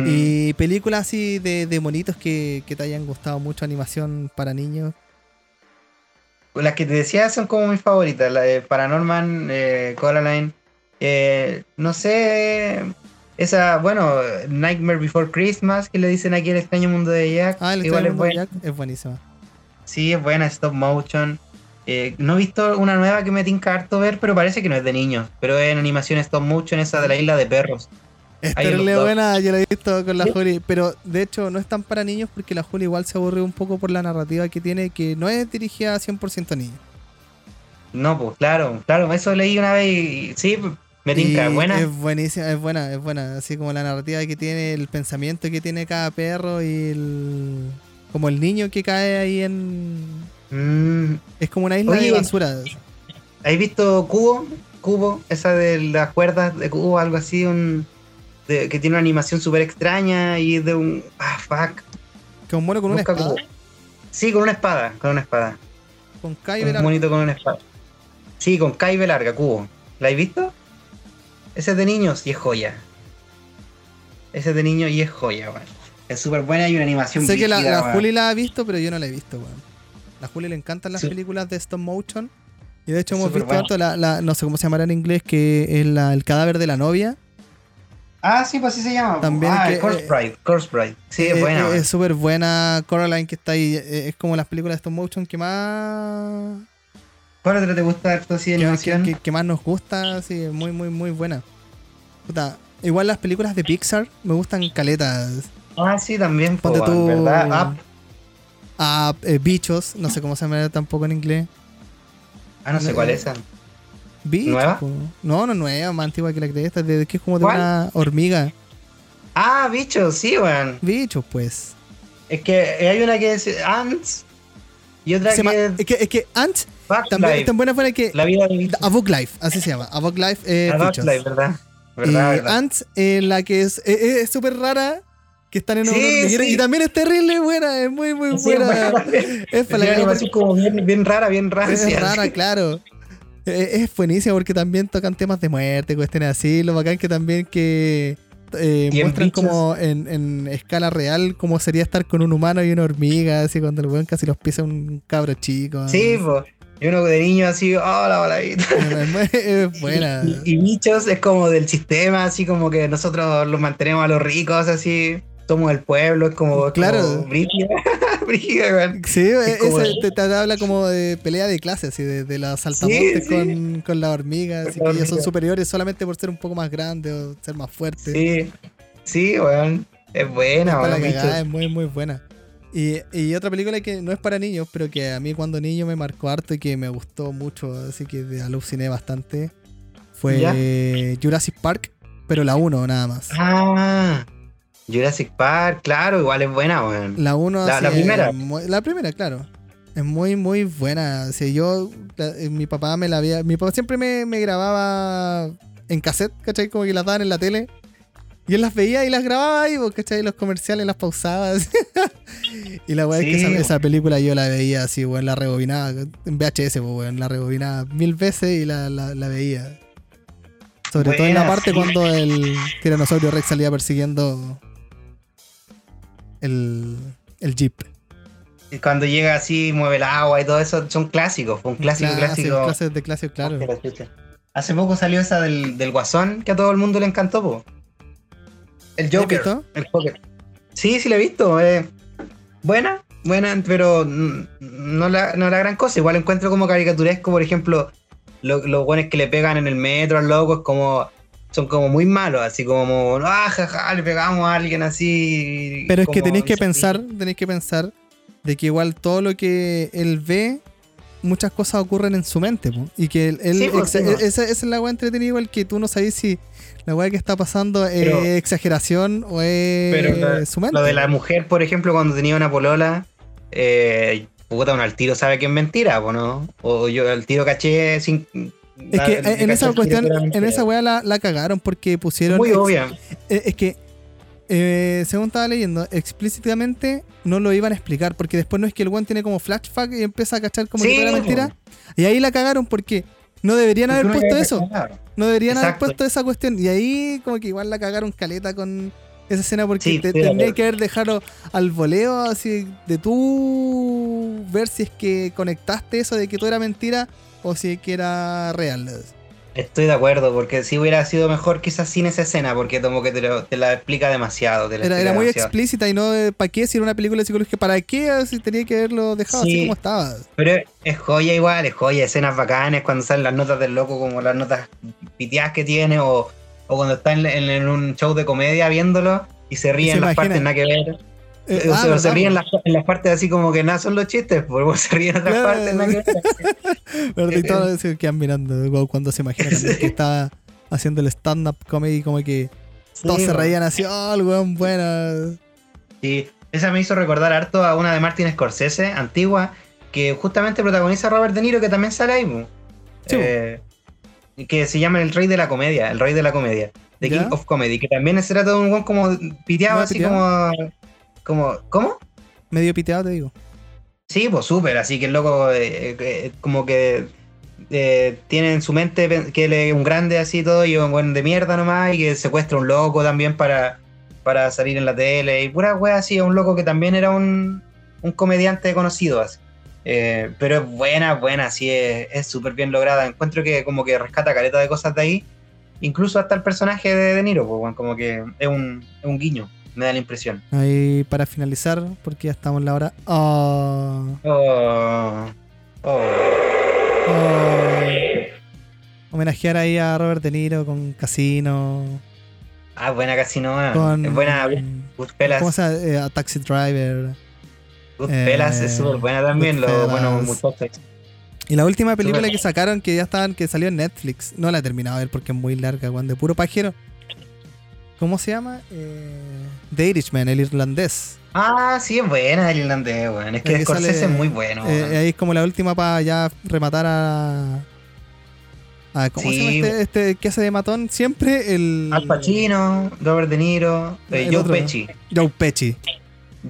Y películas así de, de monitos que, que te hayan gustado mucho, animación para niños.
Las que te decía son como mis favoritas, la de Paranorman, eh, Coraline. eh, no sé, esa, bueno, Nightmare Before Christmas, que le dicen aquí el extraño mundo de Jack.
Ah, el
igual es
Extraño Mundo de. Jack es buenísima.
Sí, es buena, stop motion. Eh, no he visto una nueva que me tinca harto ver, pero parece que no es de niños. Pero es en animación stop motion, esa de la isla de perros.
Es
Hay unos
terrible
dos.
buena, yo la he visto con la
¿Sí?
Juli, pero de hecho no es tan para niños porque la Juli igual se aburre un poco por la narrativa que tiene, que no es dirigida a 100% a niños.
No, pues claro, claro, eso leí una vez y sí, me tinca, buena.
Es buenísima, es buena, es buena. Así como la narrativa que tiene, el pensamiento que tiene cada perro y el. Como el niño que cae ahí en.
Mm,
Es como una isla
Oye.
de basura.
¿Has visto Cubo? Cubo, esa de las cuerdas de Cubo, algo así, un de- que tiene una animación súper extraña y es de un... Ah, fuck.
Que un mono con una
Busca
espada.
Cubo. Sí, con una espada, con una espada.
Con Kai
Un
Velarde.
monito con una espada. Sí, con Caibe larga, Cubo. ¿La has visto? Ese es de niños y es joya. Ese es de niños y es joya, weón. Es súper buena y una animación
Sé que la, la. Juli la ha visto, pero yo no la he visto, weón. La Juli le encantan las
Sí.
películas de stop motion. Y de hecho hemos visto la- no sé cómo se llamará en inglés, que es la- el cadáver de la novia.
Ah, sí, pues así se llama.
También
ah,
que-
Corpse Bride, Corpse Bride. Sí, es
Eh,
buena,
eh. Es súper buena. Coraline que está ahí. eh, Es como las películas de stop motion que más
¿Cuál otra te gusta harto así de animación?
que- que más nos gusta, sí, muy, muy, muy buena. Puta, igual las películas de Pixar me gustan caletas.
Ah, sí, también, po,
Ponte tú.
¿verdad? Up.
Eh, bichos, no sé cómo se llama tampoco en inglés.
Ah, no sé cuál
eh,
es
Bichos,
¿Nueva?
po. No, no nueva, más antigua que la que esta, de, que es como de
¿Cuál?
una hormiga.
Ah, bichos, sí, weón.
Bichos, pues.
Es que hay una que es Ants y otra
Se
que
es
es
que, es que Ant
Bug
también
Life.
tan buena fue que.
La vida de.
A Life, así se llama. A Bug Life eh, bichos.
Life, ¿verdad? ¿Verdad, verdad?
Ants, eh, la que es eh, es súper rara, que están en un
Sí,
y también es terrible buena, es muy, muy
Sí, es
buena. Es
Es
para la
animación como bien, bien rara, bien rara.
es rara, claro. Eh, Es buenísima porque también tocan temas de muerte, cuestiones así. Lo bacán que también que eh,
Y
muestran como en, en escala real cómo sería estar con un humano y una hormiga, así cuando el weón casi los pisa un cabro chico.
Sí, pues. Y uno de niño así, hola, hola. y-
Es, buena.
Y, y bichos es como del sistema, así como que nosotros los mantenemos a los ricos, así. Somos el pueblo, es como.
Claro.
Como brígida, brígida, weón.
Sí, e-
como de-
te, te habla como de pelea de clases, así, de, de los saltamontes
Sí, sí.
Con, con la hormiga,
Con
así que ellos son superiores solamente por ser un poco más grandes o ser más fuertes.
Sí, sí, weón. Es buena,
la
weón.
cagada, es muy, muy buena. Y, y otra película que no es para niños, pero que a mí cuando niño me marcó harto y que me gustó mucho, así que aluciné bastante, fue
¿Ya?
Jurassic Park, pero la 1 nada más.
Ah, Jurassic Park, claro, igual es buena, weón.
La 1
La- la primera.
La primera, claro. Es muy, muy buena. O sea, yo, la- eh, mi papá me la había. Mi papá siempre me, me grababa en cassette, ¿cachai? Como que las daban en la tele. Y él las veía y las grababa ahí, pues, ¿cachai? Los comerciales las pausaba. así. y la weá es que
Sí,
esa, película yo la veía así, weón, la rebobinaba. En VHS, pues, weón, la rebobinaba mil veces y la, la, la veía. Sobre todo en la parte
sí.
cuando el tiranosaurio Rex salía persiguiendo el, el jeep.
Y Cuando llega así, mueve el agua y todo eso, son clásicos, fue un clásico, clásico.
Clases de clase, claro.
Hace poco salió esa del, del Guasón, que a todo el mundo le encantó, po. El
¿Has
Joker.
visto?
El Joker. Sí, sí la he visto. eh, buena, buena, pero no la, no la gran cosa. Igual encuentro como caricaturesco, por ejemplo, lo- los buenos que le pegan en el metro al loco es como. Son como muy malos, así como, ah, jaja, le pegamos a alguien así.
Pero es que tenéis que pensar, tenéis que pensar de que igual todo lo que él ve, muchas cosas ocurren en su mente, po. y que él,
Sí,
esa, esa es la weá entretenida igual que tú no sabes si la weá que está pasando
Pero-
es exageración o es
Pero la-
su mente.
Lo de la mujer, por ejemplo, cuando tenía una polola, eh, puta, uno al tiro sabe que es mentira, po, ¿no? O yo al tiro caché sin.
Es que en esa cuestión, en esa weá la, la cagaron porque pusieron
Muy obvia.
Eh, Es que, eh, según estaba leyendo, explícitamente no lo iban a explicar, porque después no es que el one tiene como flashback y empieza a cachar como
Sí,
que era mentira. Y ahí la cagaron porque no deberían haber puesto eso. No deberían
Exacto.
haber puesto esa cuestión. Y ahí como que igual la cagaron caleta con, esa escena porque
Sí,
te, tendría que haber dejado al voleo así de tú ver si es que conectaste eso de que todo era mentira o si es que era real.
Estoy de acuerdo, porque si hubiera sido mejor quizás sin esa escena, porque como que te, lo- te la explica demasiado. te la
Era,
explica
era muy
demasiado.
explícita y no ¿para qué si era una película psicológica? ¿Para qué si tenía que haberlo dejado así
Sí.
como estaba?
Pero es joya igual, es joya, escenas bacanes cuando salen las notas del loco, como las notas piteadas que tiene, o, o cuando está en, en- en un show de comedia viéndolo y se ríe
se
en las
imagina.
partes nada que ver.
Eh,
o
ah,
sea,
¿verdad,
se ríe en las, en las partes así como que nada son los chistes, porque se ríe en otras
Claro.
partes que.
¿Verdad? Y todos se quedan mirando cu- cuando se imagina también que estaba haciendo el stand-up comedy como que todos se
po.
reían así, oh, el weón buena.
Sí, esa me hizo recordar harto a una de Martin Scorsese, antigua, que justamente protagoniza a Robert De Niro, que también sale ahí.
Sí, po.
Eh, que se llama El Rey de la Comedia, El Rey de la Comedia, The
¿Ya?
King of Comedy, que también se trata de un buen como piteado,
¿No
así
piteado?
como, como. ¿Cómo?
Medio piteado te digo.
Sí, pues súper, así que el loco eh, eh, como que eh, tiene en su mente que él es un grande así y todo, y un buen de mierda nomás, y que secuestra un loco también para, para salir en la tele, y pura wea así, un loco que también era un, un comediante conocido así. Pero es buena, buena, así es súper bien lograda. Encuentro que como que rescata caleta de cosas de ahí, incluso hasta el personaje de De Niro, pues, como que es un, es un guiño, me da la impresión.
Ahí para finalizar, porque ya estamos en la hora. Oh,
Oh, oh.
oh. Homenajear ahí a Robert De Niro con Casino.
Ah, buena Casino,
Con.
es buena Goodfellas.
¿Cómo se llama? Eh, a Taxi Driver.
Goodfellas
Eh,
es súper buena también,
Goodfellas.
buenos muchachos.
Y la última película que sacaron, que ya estaban, que salió en Netflix. No la he terminado de ver porque es muy larga, weón, de puro pajero. ¿Cómo se llama? Eh, The Irishman, el irlandés.
Ah, sí, es buena el irlandés, weón. Es que
El que
Scorsese es muy bueno,
Eh, ahí es como la última para ya rematar a. a ¿Cómo se llama este, este que hace de matón? Siempre el.
Al Pacino, Robert De Niro, eh, Joe
otro.
Pesci.
Joe Pesci.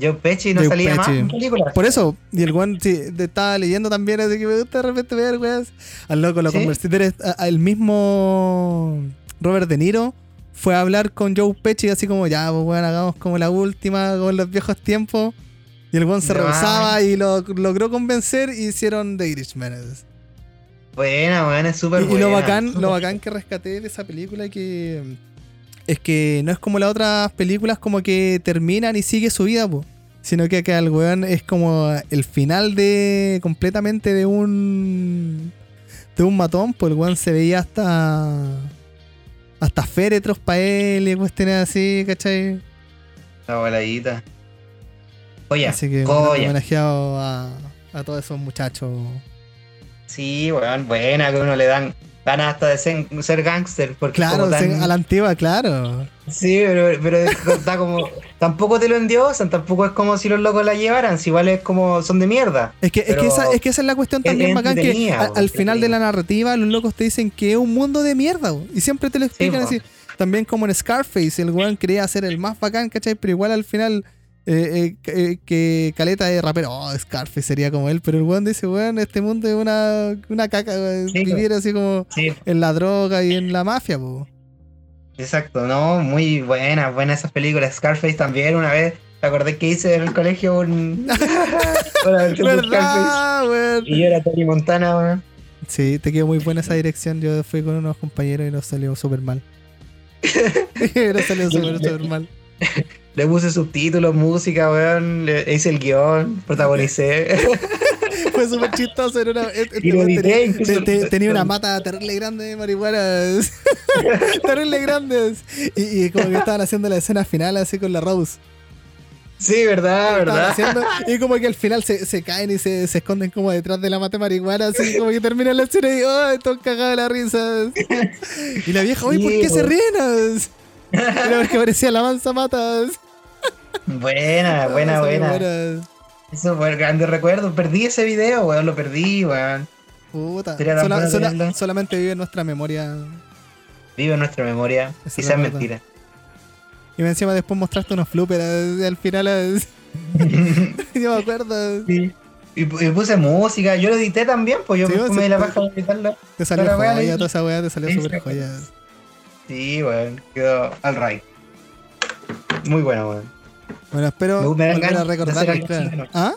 Joe Pesci no
Joe
salía más
Pesci.
en películas.
Por eso, y el weón sí, estaba leyendo también, así que me gusta de repente ver, weón. Al loco lo
¿Sí?
conversé. a- a- El mismo Robert De Niro fue a hablar con Joe Pesci, así como, ya, pues weón, hagamos como la última, con los viejos tiempos. Y el weón se rehusaba y lo logró convencer y hicieron The Irishman.
Buena, weón, es súper
Y, y
buena.
lo bacán, lo bacán que rescaté de esa película que es que no es como las otras películas como que terminan y sigue su vida, po. Sino que acá el weón es como el final de completamente de un de un matón, pues el weón se veía hasta hasta féretros para él y cuestiones así, ¿cachai?
La voladita. Joya,
así que
joya.
homenajeado a, a todos esos muchachos.
Sí, weón, buena, que uno le dan ganas hasta de ser, ser gángster.
Claro,
tan-
a la antigua, claro.
Sí, pero, pero está como. tampoco te lo endiosan, tampoco es como si los locos la llevaran, si igual es como. son de mierda.
Es que, es, que esa, es que esa es la cuestión
es
también bacán que al final de la narrativa los locos te dicen que es un mundo de mierda y siempre te lo explican así. También como en Scarface, el weón quería ser el más bacán, ¿cachai? Pero igual al final eh, eh, eh, que Caleta de rapero, oh, Scarface sería como él, pero el weón dice, weón, este mundo es una, una caca,
Sí,
vivir así como
Sí,
en la droga y en la mafia, po.
exacto, no, muy buenas, buenas esas películas. Scarface también, una vez, ¿te acordé que hice en el colegio un.
¿Verdad, weón?
Y yo era Tony Montana, weón.
Sí, te quedó muy buena esa dirección. Yo fui con unos compañeros y nos salió súper mal. nos salió súper, súper mal.
Le puse subtítulos, música, weón. Le hice el guion, protagonicé.
Fue súper chistoso. Era una, este
Y lo edité
tenía,
incluso.
una mata terrible grande de marihuanas. terrible grandes. Y, y como que estaban haciendo la escena final así con la Rose.
sí, verdad, verdad.
haciendo- y como que al final se, se caen y se, se esconden como detrás de la mata de marihuana. Así como que termina la escena y ¡ay, todo cagado de la risa! Y la vieja, ¡oye, ¿por qué se ríen? Era porque parecía la mansa matas.
Buena, buena, buena.
buena.
Eso fue el grande recuerdo. Perdí ese video, weón, lo perdí, weón.
Puta. Sola- sola- solamente vive en nuestra memoria.
Vive en nuestra memoria.
Eso
Quizás
es verdad.
mentira.
Y encima después mostraste unos floopers eh, al final. Yo me acuerdo.
Sí. Y, pu- y puse música, yo lo edité también, pues yo
Sí,
me me di la
te-
paja de editarlo.
Te salió joya, toda esa weá te salió súper joya.
Sí, weón, quedó al right. muy bueno, weón.
Bueno, espero
Me- dan ganas de
recordar.
algo
claro.
¿no?
¿Ah?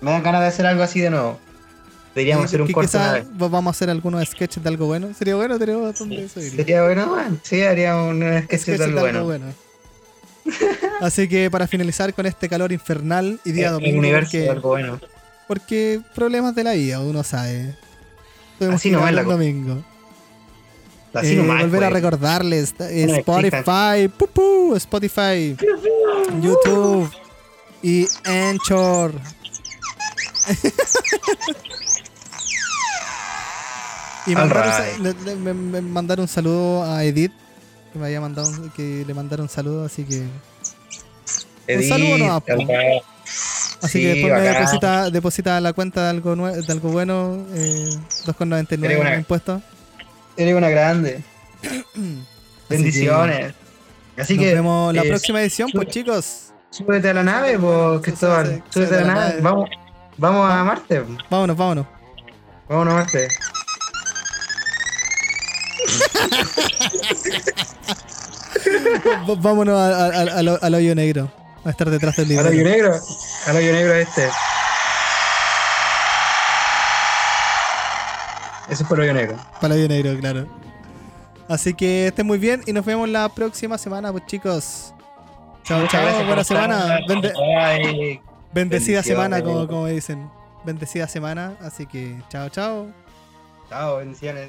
Me dan ganas de hacer algo así de nuevo. Deberíamos hacer un corto una vez.
vamos a hacer algunos sketches de algo bueno. Sería bueno de eso. diría.
Sería bueno, weón. Sí, haríamos un sketch de algo bueno.
bueno. Así que para finalizar con este calor infernal y día
El
domingo,
universo de
porque,
algo bueno.
porque problemas de la vida, uno sabe.
Así nomás
grabar
la
el domingo.
Así
Eh,
nomás,
volver a
pues.
recordarles eh,
No me
Spotify, pu, pu, Spotify, YouTube y Anchor. y mandar, un le- le- me- me- mandar un saludo a Edith que me había mandado un- que le mandaron un saludo, así que
Edith,
saludo po.
acá.
así
Sí,
que después me
bacán.
deposita, deposita la cuenta de algo de algo bueno, eh, 2,99
Eres una-
en impuestos.
Eres una grande. Bendiciones. Así
Nos
que
vemos la
eh,
próxima edición, pues chicos.
súbete a la nave, pues, Cristóbal.
Súbete-
a la nave. Vamos, vamos a Marte.
Vámonos, vámonos.
Vámonos a Marte.
Vámonos al, hoyo negro. A estar detrás del
Al hoyo
libro.
negro. Al hoyo negro este. Ese fue el hoyo negro.
Para el hoyo negro, claro. Así que estén muy bien y nos vemos la próxima semana, pues chicos. Chao, chao. Buena semana. Bende- bendecida semana, como, como dicen. Bendecida semana. Así que chao, chao.
Chao, bendiciones.